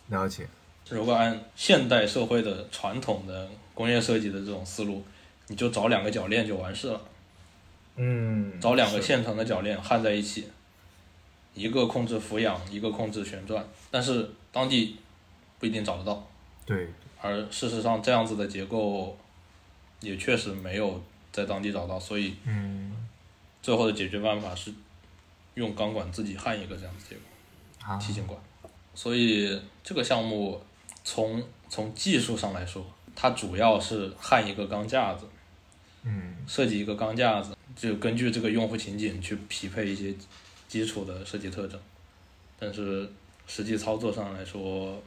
了解。如果按现代社会的传统的工业设计的这种思路，你就找两个铰链就完事了，嗯，找两个现成的铰链焊在一起，一个控制俯仰，一个控制旋转，但是当地不一定找得到，对，而事实上这样子的结构也确实没有在当地找到，所以嗯最后的解决办法是用钢管自己焊一个这样子结构。啊，提琴管。所以这个项目从从技术上来说，它主要是焊一个钢架子，嗯设计一个钢架子，就根据这个用户情景去匹配一些基础的设计特征。但是实际操作上来说，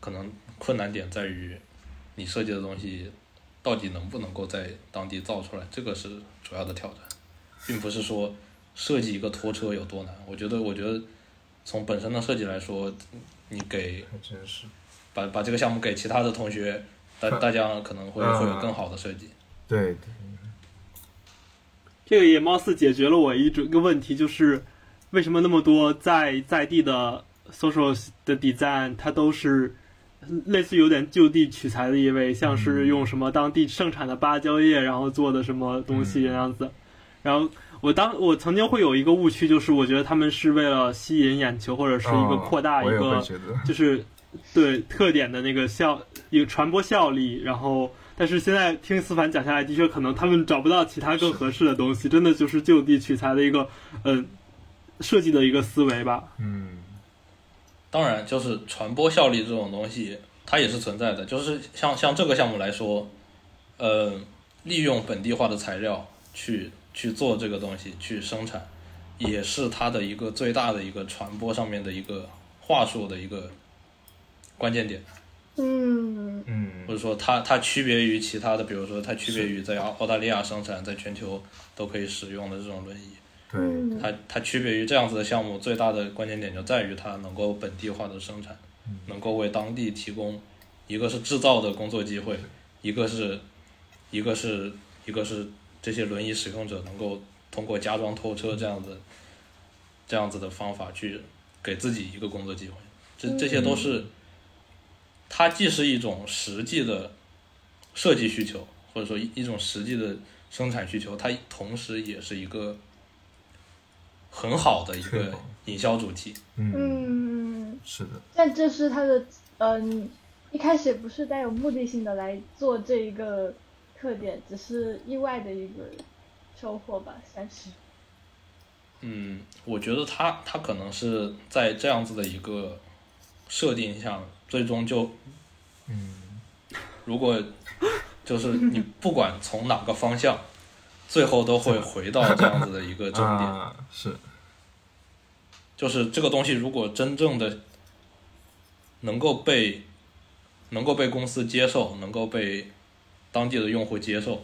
可能困难点在于你设计的东西到底能不能够在当地造出来，这个是主要的挑战，并不是说设计一个拖车有多难。我觉得，我觉得从本身的设计来说，你给真是。把把这个项目给其他的同学，大大家可能会嗯会有更好的设计。对对，这个也貌似解决了我一种一个问题，就是为什么那么多在在地的 social 的 design，它都是类似有点就地取材的意味，像是用什么当地盛产的芭蕉叶，然后做的什么东西这样子。然后我当我曾经会有一个误区，就是我觉得他们是为了吸引眼球，或者是一个扩大一个就是对特点的那个效一个传播效力，然后但是现在听思凡讲下来，的确可能他们找不到其他更合适的东西，真的就是就地取材的一个嗯、设计的一个思维吧。嗯当然，就是传播效力这种东西，它也是存在的。就是像像这个项目来说，呃，利用本地化的材料去去做这个东西，去生产，也是它的一个最大的一个传播上面的一个话术的一个关键点，嗯。或嗯者说它它区别于其他的，比如说它区别于在澳澳大利亚生产，在全球都可以使用的这种轮椅。对，嗯。它它区别于这样子的项目，最大的关键点就在于它能够本地化的生产，能够为当地提供一个是制造的工作机会，一个是一个是一个是这些轮椅使用者能够通过加装拖车这样子这样子的方法去给自己一个工作机会，这这些都是它既是一种实际的设计需求，或者说一一种实际的生产需求，它同时也是一个很好的一个营销主题。嗯，嗯，是的，但这是它的嗯，一开始不是带有目的性的来做这一个特点，只是意外的一个收获吧，算是。嗯，我觉得它它可能是在这样子的一个设定下，最终就嗯。如果就是你不管从哪个方向，[LAUGHS] 最后都会回到这样子的一个终点。啊是，就是这个东西如果真正的能够被能够被公司接受，能够被当地的用户接受，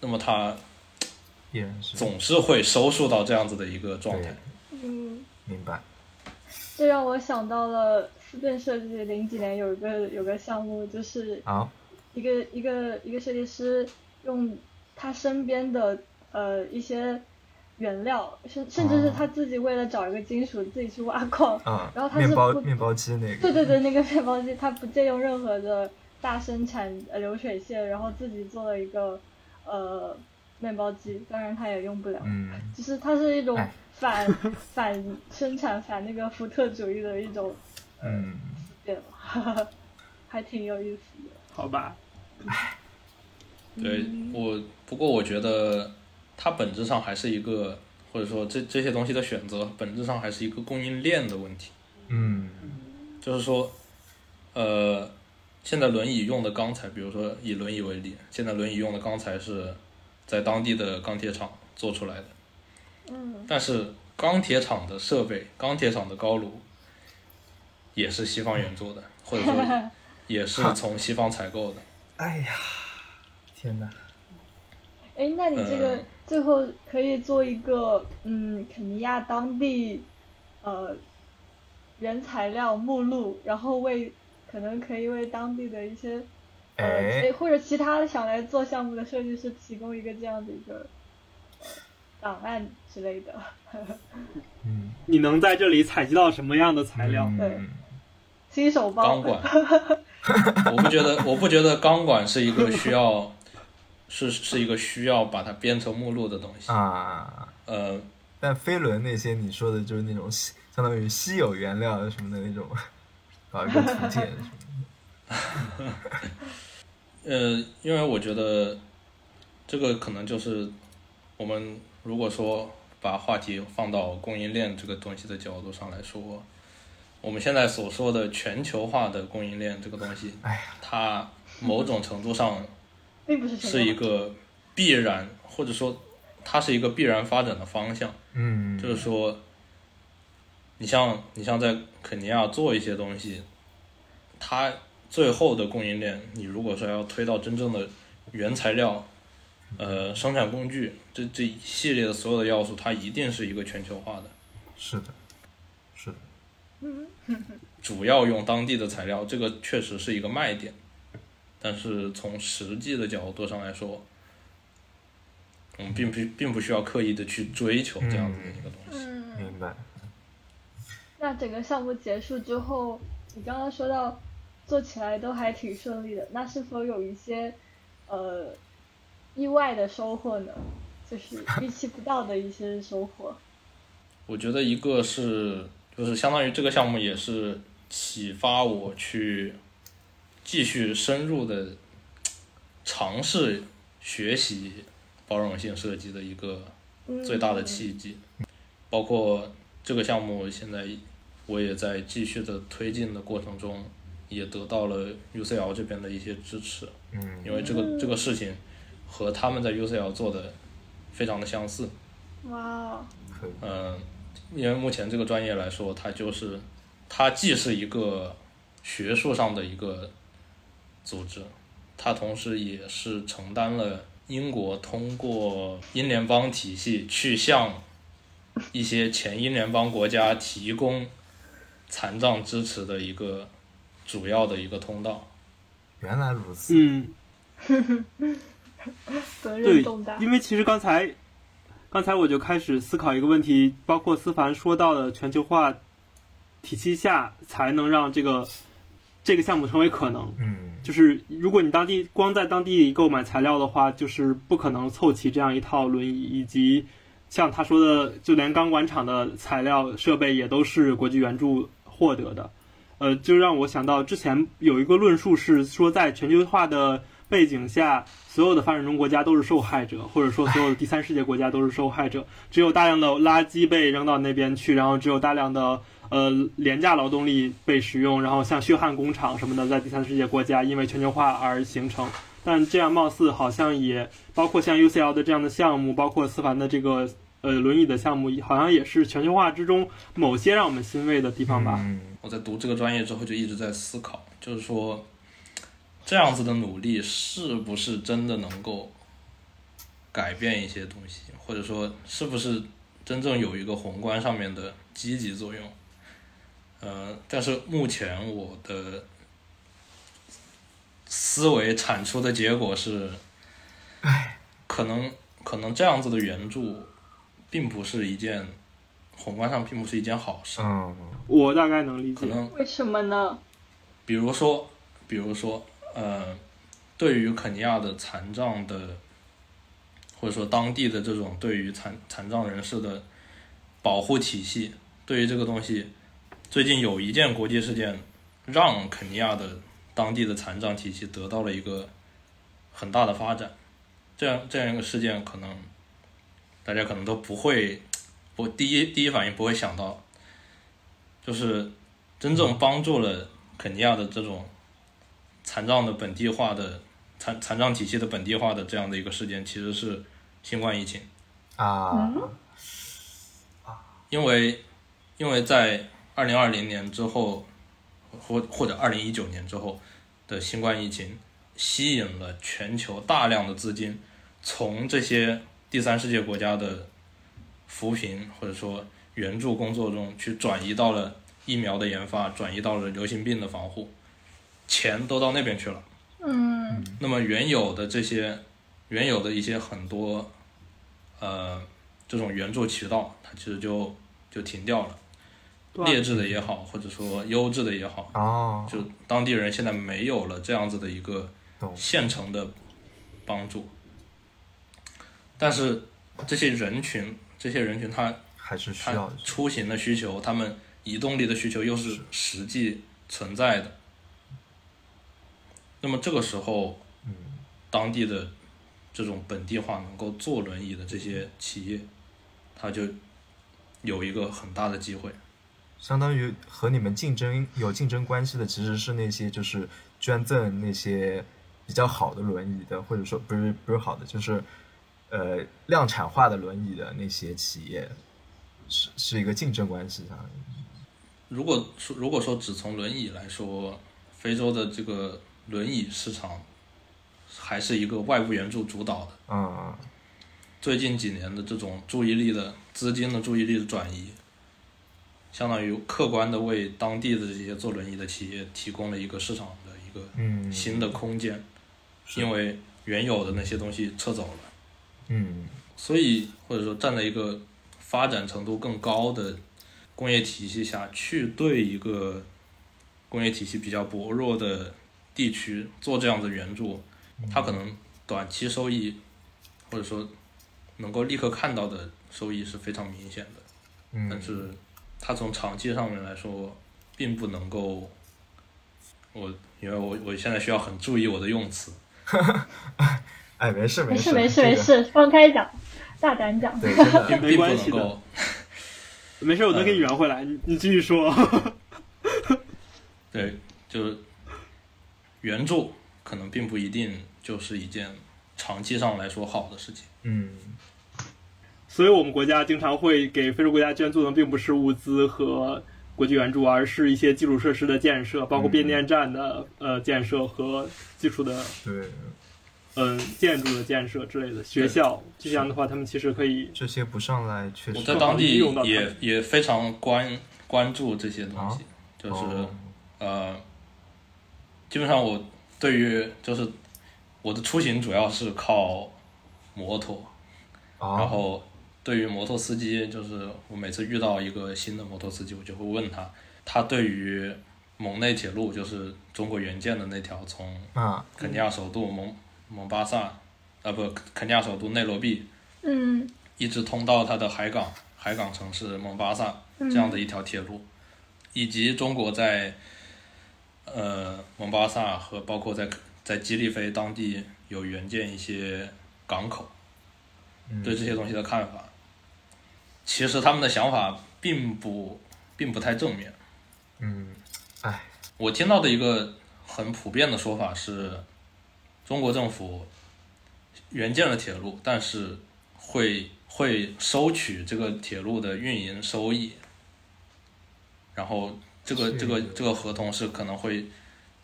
那么它也是。总是会收束到这样子的一个状态。，嗯，明白，这让我想到了思辨设计零几年有一个有个项目，就是好，一个一个一个设计师用他身边的呃一些原料，甚甚至是他自己为了找一个金属自己去挖矿，啊然后，他是面包面包机那个，对对对，那个面包机他不借用任何的大生产呃流水线，然后自己做了一个呃面包机，当然他也用不了，嗯，就是它是一种哎反 [LAUGHS] 反生产反那个福特主义的一种嗯，对吧？[LAUGHS] 还挺有意思的。好吧，对我，不过我觉得它本质上还是一个，或者说这这些东西的选择，本质上还是一个供应链的问题。嗯，就是说，呃，现在轮椅用的钢材，比如说以轮椅为例，现在轮椅用的钢材是在当地的钢铁厂做出来的，嗯但是钢铁厂的设备、钢铁厂的高炉也是西方援助的，[LAUGHS] 或者说也是从西方采购的。哎呀，天哪，哎，那你这个嗯最后可以做一个，嗯，肯尼亚当地，呃，原材料目录，然后为可能可以为当地的一些呃哎，或者其他想来做项目的设计师提供一个这样的一个呃档案之类的。[LAUGHS] 嗯，你能在这里采集到什么样的材料？对嗯新手包钢管，[LAUGHS] 我不觉得，我不觉得钢管是一个需要，是是一个需要把它编成目录的东西。啊，呃，但飞轮那些你说的就是那种稀相当于稀有原料什么的那种，[LAUGHS] 搞一个图鉴什么的。[LAUGHS] 呃，因为我觉得这个可能就是我们如果说把话题放到供应链这个东西的角度上来说，我们现在所说的全球化的供应链这个东西，哎呀，它某种程度上并不是是一个必然，或者说它是一个必然发展的方向。嗯，就是说，你像你像在肯尼亚做一些东西，它最后的供应链，你如果说要推到真正的原材料，呃，生产工具这这一系列的所有的要素，它一定是一个全球化的，是的，是的，[LAUGHS] 主要用当地的材料，这个确实是一个卖点。但是从实际的角度上来说，我们并不并不需要刻意的去追求这样子的一个东西。嗯，明白。那整个项目结束之后，你刚刚说到做起来都还挺顺利的，那是否有一些呃意外的收获呢？就是预期不到的一些收获。[LAUGHS] 我觉得一个是就是相当于这个项目也是启发我去继续深入的尝试学习包容性设计的一个嗯最大的契机。包括这个项目现在我也在继续的推进的过程中，也得到了 UCL 这边的一些支持，嗯因为这个这个事情和他们在 UCL 做的非常的相似。哇哦，可以。嗯，因为目前这个专业来说，它就是它既是一个学术上的一个组织，它同时也是承担了英国通过英联邦体系去向一些前英联邦国家提供残障支持的一个主要的一个通道。原来如此。嗯，[LAUGHS] 责任对重大，。因为其实刚才，刚才我就开始思考一个问题，包括思凡说到的全球化体系下，才能让这个这个项目成为可能。嗯，就是如果你当地光在当地购买材料的话，就是不可能凑齐这样一套轮椅，以及像他说的，就连钢管厂的材料设备也都是国际援助获得的。呃，就让我想到之前有一个论述是说，在全球化的背景下，所有的发展中国家都是受害者，或者说所有的第三世界国家都是受害者。只有大量的垃圾被扔到那边去，然后只有大量的呃廉价劳动力被使用，然后像血汗工厂什么的，在第三世界国家因为全球化而形成。但这样貌似好像也包括像 UCL 的这样的项目，包括思凡的这个呃轮椅的项目，好像也是全球化之中某些让我们欣慰的地方吧。嗯我在读这个专业之后就一直在思考，就是说，这样子的努力是不是真的能够改变一些东西，或者说是不是真正有一个宏观上面的积极作用？呃，但是目前我的思维产出的结果是，可能可能这样子的援助，并不是一件宏观上并不是一件好事。嗯我大概能理解。可能为什么呢？比如说，比如说，呃，对于肯尼亚的残障的，或者说当地的这种对于残残障人士的保护体系，对于这个东西，最近有一件国际事件，让肯尼亚的当地的残障体系得到了一个很大的发展。这样这样一个事件，可能大家可能都不会，我第一第一反应不会想到，就是真正帮助了肯尼亚的这种残障的本地化的残残障体系的本地化的这样的一个事件，其实是新冠疫情，啊，因为因为在二零二零年之后，或或者二零一九年之后的新冠疫情，吸引了全球大量的资金从这些第三世界国家的扶贫或者说援助工作中去转移到了疫苗的研发转移到了流行病的防护，钱都到那边去了。嗯。那么原有的这些，原有的一些很多，呃，这种援助渠道，它其实就就停掉了，劣质的也好，或者说优质的也好，哦，就当地人现在没有了这样子的一个现成的帮助，但是这些人群，这些人群他还是需要的。出行的需求，他们移动力的需求又是。实际存在的。那么这个时候，嗯，当地的这种本地化能够坐轮椅的这些企业，它就有一个很大的机会。相当于和你们竞争有竞争关系的，其实是那些就是捐赠那些比较好的轮椅的，或者说不是不是好的，就是呃量产化的轮椅的那些企业，是是一个竞争关系上。如果说如果说只从轮椅来说，非洲的这个轮椅市场还是一个外部援助主导的。嗯。最近几年的这种注意力的资金的注意力的转移，相当于客观的为当地的这些做轮椅的企业提供了一个市场的一个嗯，新的空间，是。因为原有的那些东西撤走了，嗯。所以或者说站在一个发展程度更高的工业体系下去对一个工业体系比较薄弱的地区做这样的援助，它可能短期收益或者说能够立刻看到的收益是非常明显的，嗯，但是它从长期上面来说，并不能够。我因为我我现在需要很注意我的用词，[LAUGHS] 哎，没事事没事没事没事，放开讲，大胆讲。对，[LAUGHS] 真的并并不没关系的能够没事，我能给你圆回来，你你继续说。[LAUGHS] 对，就是援助可能并不一定就是一件长期上来说好的事情。嗯。所以我们国家经常会给非洲国家捐助的，并不是物资和国际援助，而是一些基础设施的建设，包括变电站的呃建设和基础的对，嗯、建筑的建设之类的。学校这样的话，他们其实可以这些不上来确实我在当地也也非常关关注这些东西，就是、哦。呃，基本上我对于就是我的出行主要是靠摩托，然哦后对于摩托司机，就是我每次遇到一个新的摩托司机，我就会问他，他对于蒙内铁路，就是中国援建的那条从啊。肯尼亚首都蒙蒙巴萨，啊不，肯尼亚首都内罗毕嗯。一直通到它的海港海港城市蒙巴萨这样的一条铁路，以及中国在呃蒙巴萨和包括在在基利菲当地有援建一些港口，嗯对这些东西的看法，其实他们的想法并不并不太正面。嗯，哎，我听到的一个很普遍的说法是，中国政府援建了铁路，但是会会收取这个铁路的运营收益，然后这个这个这个合同是可能会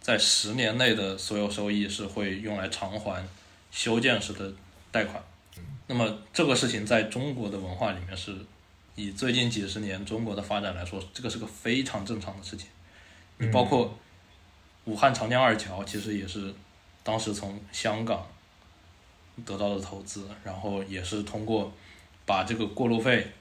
在十年内的所有收益是会用来偿还修建时的贷款。那么这个事情在中国的文化里面是，以最近几十年中国的发展来说，这个是个非常正常的事情。你包括武汉长江二桥，其实也是当时从香港得到的投资，然后也是通过把这个过路费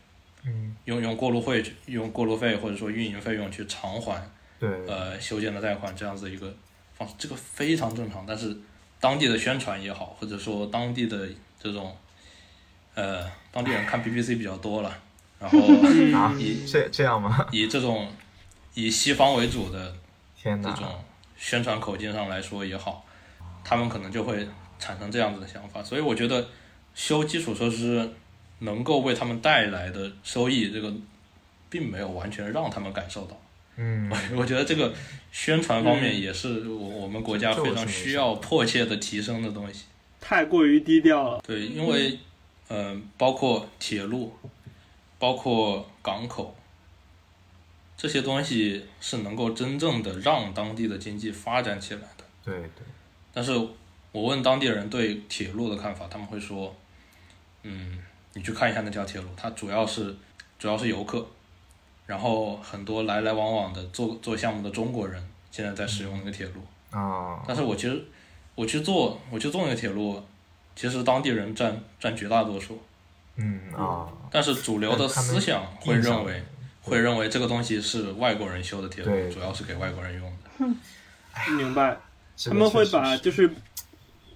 嗯用用过路费用过路费或者说运营费用去偿还对，呃修建的贷款这样子一个方式，这个非常正常。但是当地的宣传也好，或者说当地的这种呃当地人看 BBC 比较多了，然后啊以这这样吗？以这种以西方为主的！这种宣传口径上来说也好，他们可能就会产生这样子的想法。所以我觉得修基础设施能够为他们带来的收益，这个并没有完全让他们感受到。嗯，[LAUGHS] 我觉得这个宣传方面也是我我们国家非常需要迫切的提升的东西。太过于低调了。对，因为嗯、呃包括铁路，包括港口，这些东西是能够真正的让当地的经济发展起来的。对对，但是我问当地人对铁路的看法，他们会说，嗯，你去看一下那条铁路，它主要是主要是游客，然后很多来来往往的做做项目的中国人现在在使用那个铁路。啊，但是我其实我去做我去做那个铁路，其实当地人占占绝大多数，嗯啊，但是主流的思想会认为会认为这个东西是外国人修的铁路，主要是给外国人用的。明白。他们会把就是，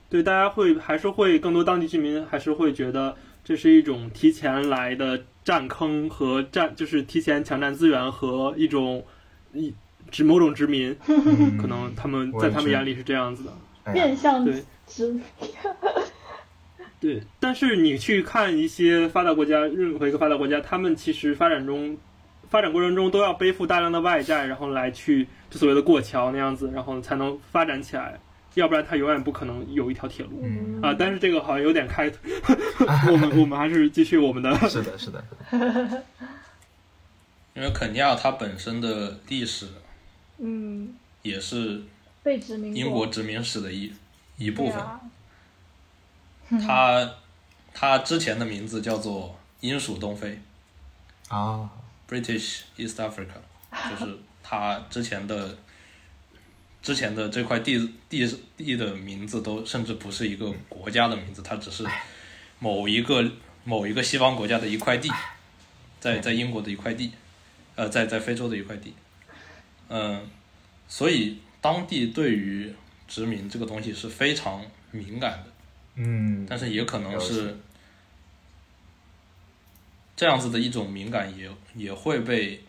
对大家会还是会更多当地居民还是会觉得这是一种提前来的占坑和占，就是提前抢占资源和一种一殖某种殖民，嗯。可能他们在他们眼里是这样子的。变相对。殖对，但是你去看一些发达国家，任何一个发达国家，他们其实发展中、发展过程中都要背负大量的外债，然后来去就所谓的过桥那样子，然后才能发展起来，要不然它永远不可能有一条铁路嗯啊。但是这个好像有点开，我们我们还是继续我们的。[LAUGHS] 是的，是的，因为肯尼亚它本身的历史嗯也是被殖民英国殖民史的一一部分。它它之前的名字叫做英属东非啊，（British East Africa），就是它之前的之前的这块地地地的名字都甚至不是一个国家的名字，它只是某一个某一个西方国家的一块地，在在英国的一块地，呃，在在非洲的一块地，嗯、所以当地对于殖民这个东西是非常敏感的。嗯，但是也可能是这样子的一种敏感也，也会被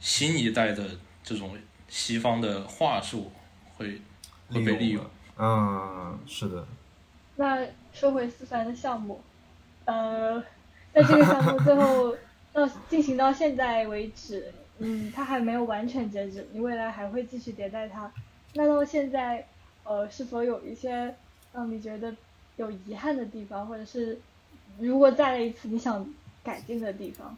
新一代的这种西方的话术会会被利用。嗯，是的，那说回思凡的项目，呃，在这个项目最后 [LAUGHS] 到进行到现在为止，嗯，它还没有完全截止，你未来还会继续迭代它。那到现在，呃，是否有一些让你觉得有遗憾的地方，或者是如果再来一次你想改进的地方？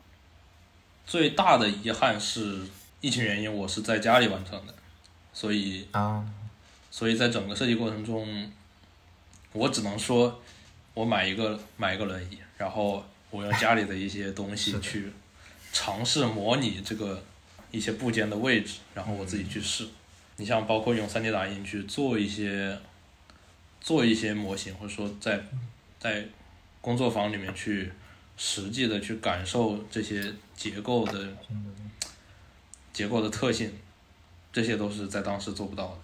最大的遗憾是疫情原因，我是在家里完成的，所以啊，所以在整个设计过程中，我只能说，我买一个买一个轮椅，然后我用家里的一些东西 [LAUGHS] 去尝试模拟这个一些部件的位置，然后我自己去试。你像包括用 3D 打印去做一些做一些模型，或者说在在工作坊里面去实际的去感受这些结构的结构的特性，这些都是在当时做不到的。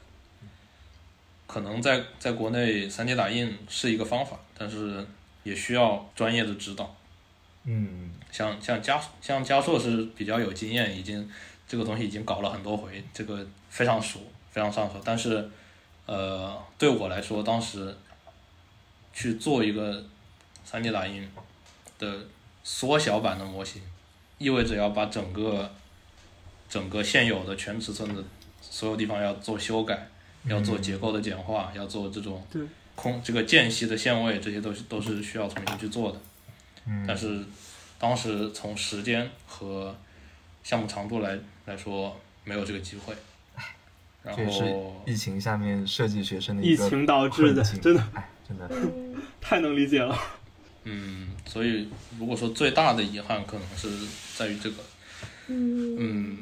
可能在在国内 3D 打印是一个方法，但是也需要专业的指导。嗯，像像嘉像嘉硕是比较有经验，已经这个东西已经搞了很多回，这个非常熟，非常上手。但是，呃，对我来说，当时去做一个 3D 打印的缩小版的模型，意味着要把整个整个现有的全尺寸的所有地方要做修改，要做结构的简化，要做这种空这个间隙的限位，这些都是都是需要重新去做的。嗯。但是当时从时间和项目长度来来说，没有这个机会。[LAUGHS] 然这也是后疫情下面设计学生的一个疫情导致的真的。哎，真的，嗯，[LAUGHS] 太能理解了。嗯，所以如果说最大的遗憾可能是在于这个，嗯。嗯，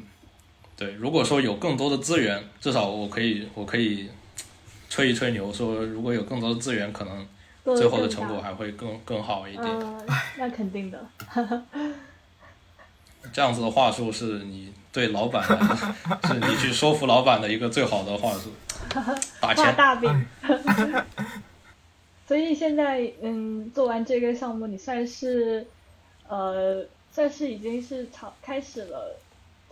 对，如果说有更多的资源，至少我可以我可以吹一吹牛，说如果有更多的资源，可能最后的成果还会更更好一点。嗯，那肯定的。[LAUGHS] 这样子的话术是你对老板的，是你去说服老板的一个最好的话术，[LAUGHS] 打钱。大饼。[LAUGHS] 所以现在，嗯，做完这个项目，你算是，呃，算是已经是尝开始了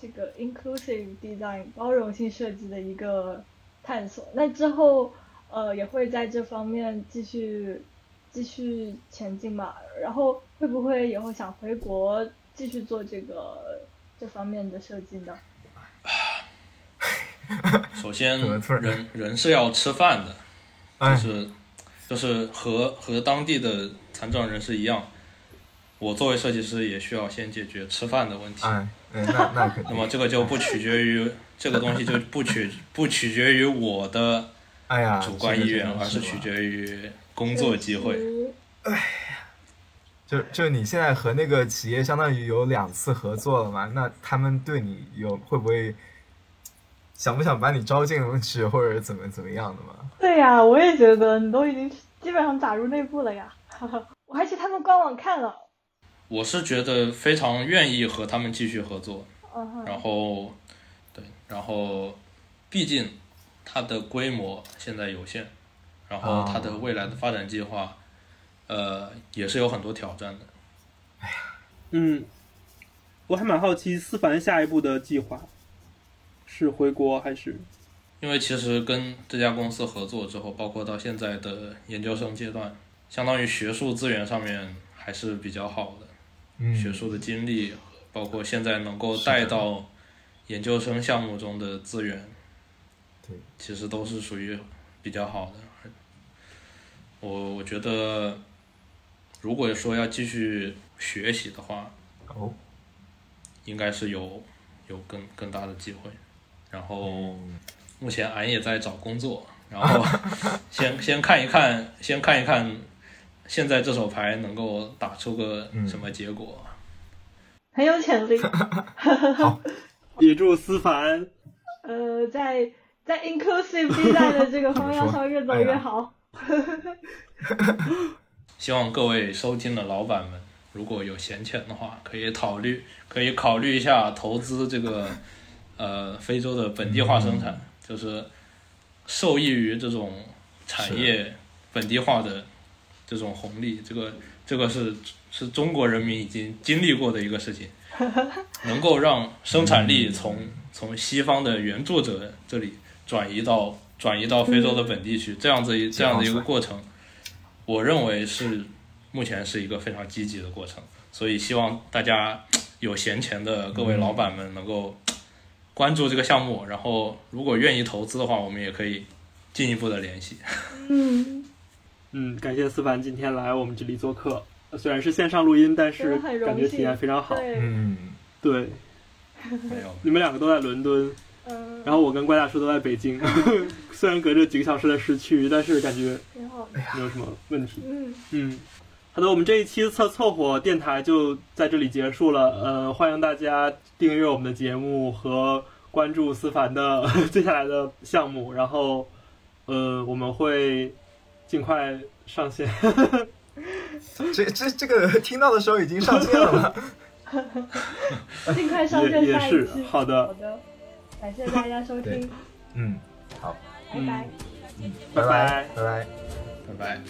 这个 inclusive design 包容性设计的一个探索。那之后，呃，也会在这方面继续继续前进嘛？然后会不会以后想回国继续做这个这方面的设计呢？[SIGHS] 首先人人是要吃饭的，哎就是就是和和当地的残障人士一样，我作为设计师也需要先解决吃饭的问题。那那肯定，那么这个就不取决于这个东西就不取不取决于我的哎呀，主观意愿，而是取决于工作机会。哎呀就就你现在和那个企业相当于有两次合作了嘛？那他们对你有会不会想不想把你招进去，或者怎么怎么样的嘛？对呀，我也觉得你都已经基本上打入内部了呀。[LAUGHS] 我还去他们官网看了。我是觉得非常愿意和他们继续合作，嗯然后，对，然后，毕竟它的规模现在有限，然后它的未来的发展计划，呃，也是有很多挑战的。嗯，我还蛮好奇思凡下一步的计划是回国还是？因为其实跟这家公司合作之后，包括到现在的研究生阶段，相当于学术资源上面还是比较好的。嗯，学术的经历，包括现在能够带到研究生项目中的资源，对，其实都是属于比较好的。我我觉得，如果说要继续学习的话，哦，应该是有有更更大的机会。然后嗯目前俺也在找工作，然后 [LAUGHS] 先先看一看，先看一看现在这手牌能够打出个什么结果。很有潜力。也祝思凡呃，在在 inclusive design 的这个方向上越走越好。希望各位收听的老板们，如果有闲钱的话，可以考虑可以考虑一下投资这个呃非洲的本地化生产，就是受益于这种产业本地化的这种红利，这个这个是是中国人民已经经历过的一个事情，[LAUGHS] 能够让生产力从从西方的原作者这里转移到转移到非洲的本地去，这样子一这样的一个过程。我认为是目前是一个非常积极的过程，所以希望大家有闲钱的各位老板们能够关注这个项目，然后如果愿意投资的话，我们也可以进一步的联系。嗯，嗯，感谢思凡今天来我们这里做客，虽然是线上录音，但是感觉体验非常好。对，嗯，对，没有，你们两个都在伦敦，嗯，然后我跟怪大叔都在北京，[LAUGHS] [LAUGHS] 虽然隔着几个小时的时区，但是感觉挺好。没有什么问题。嗯，嗯，好的，我们这一期凑凑合电台就在这里结束了。呃，欢迎大家订阅我们的节目和关注思凡的 [LAUGHS] 接下来的项目，然后呃，我们会尽快上线。这这这个听到的时候已经上线了吗？尽快上线也也是下一期。好的好的，感谢大家收听，嗯，好，拜拜。嗯，拜拜拜拜。拜拜。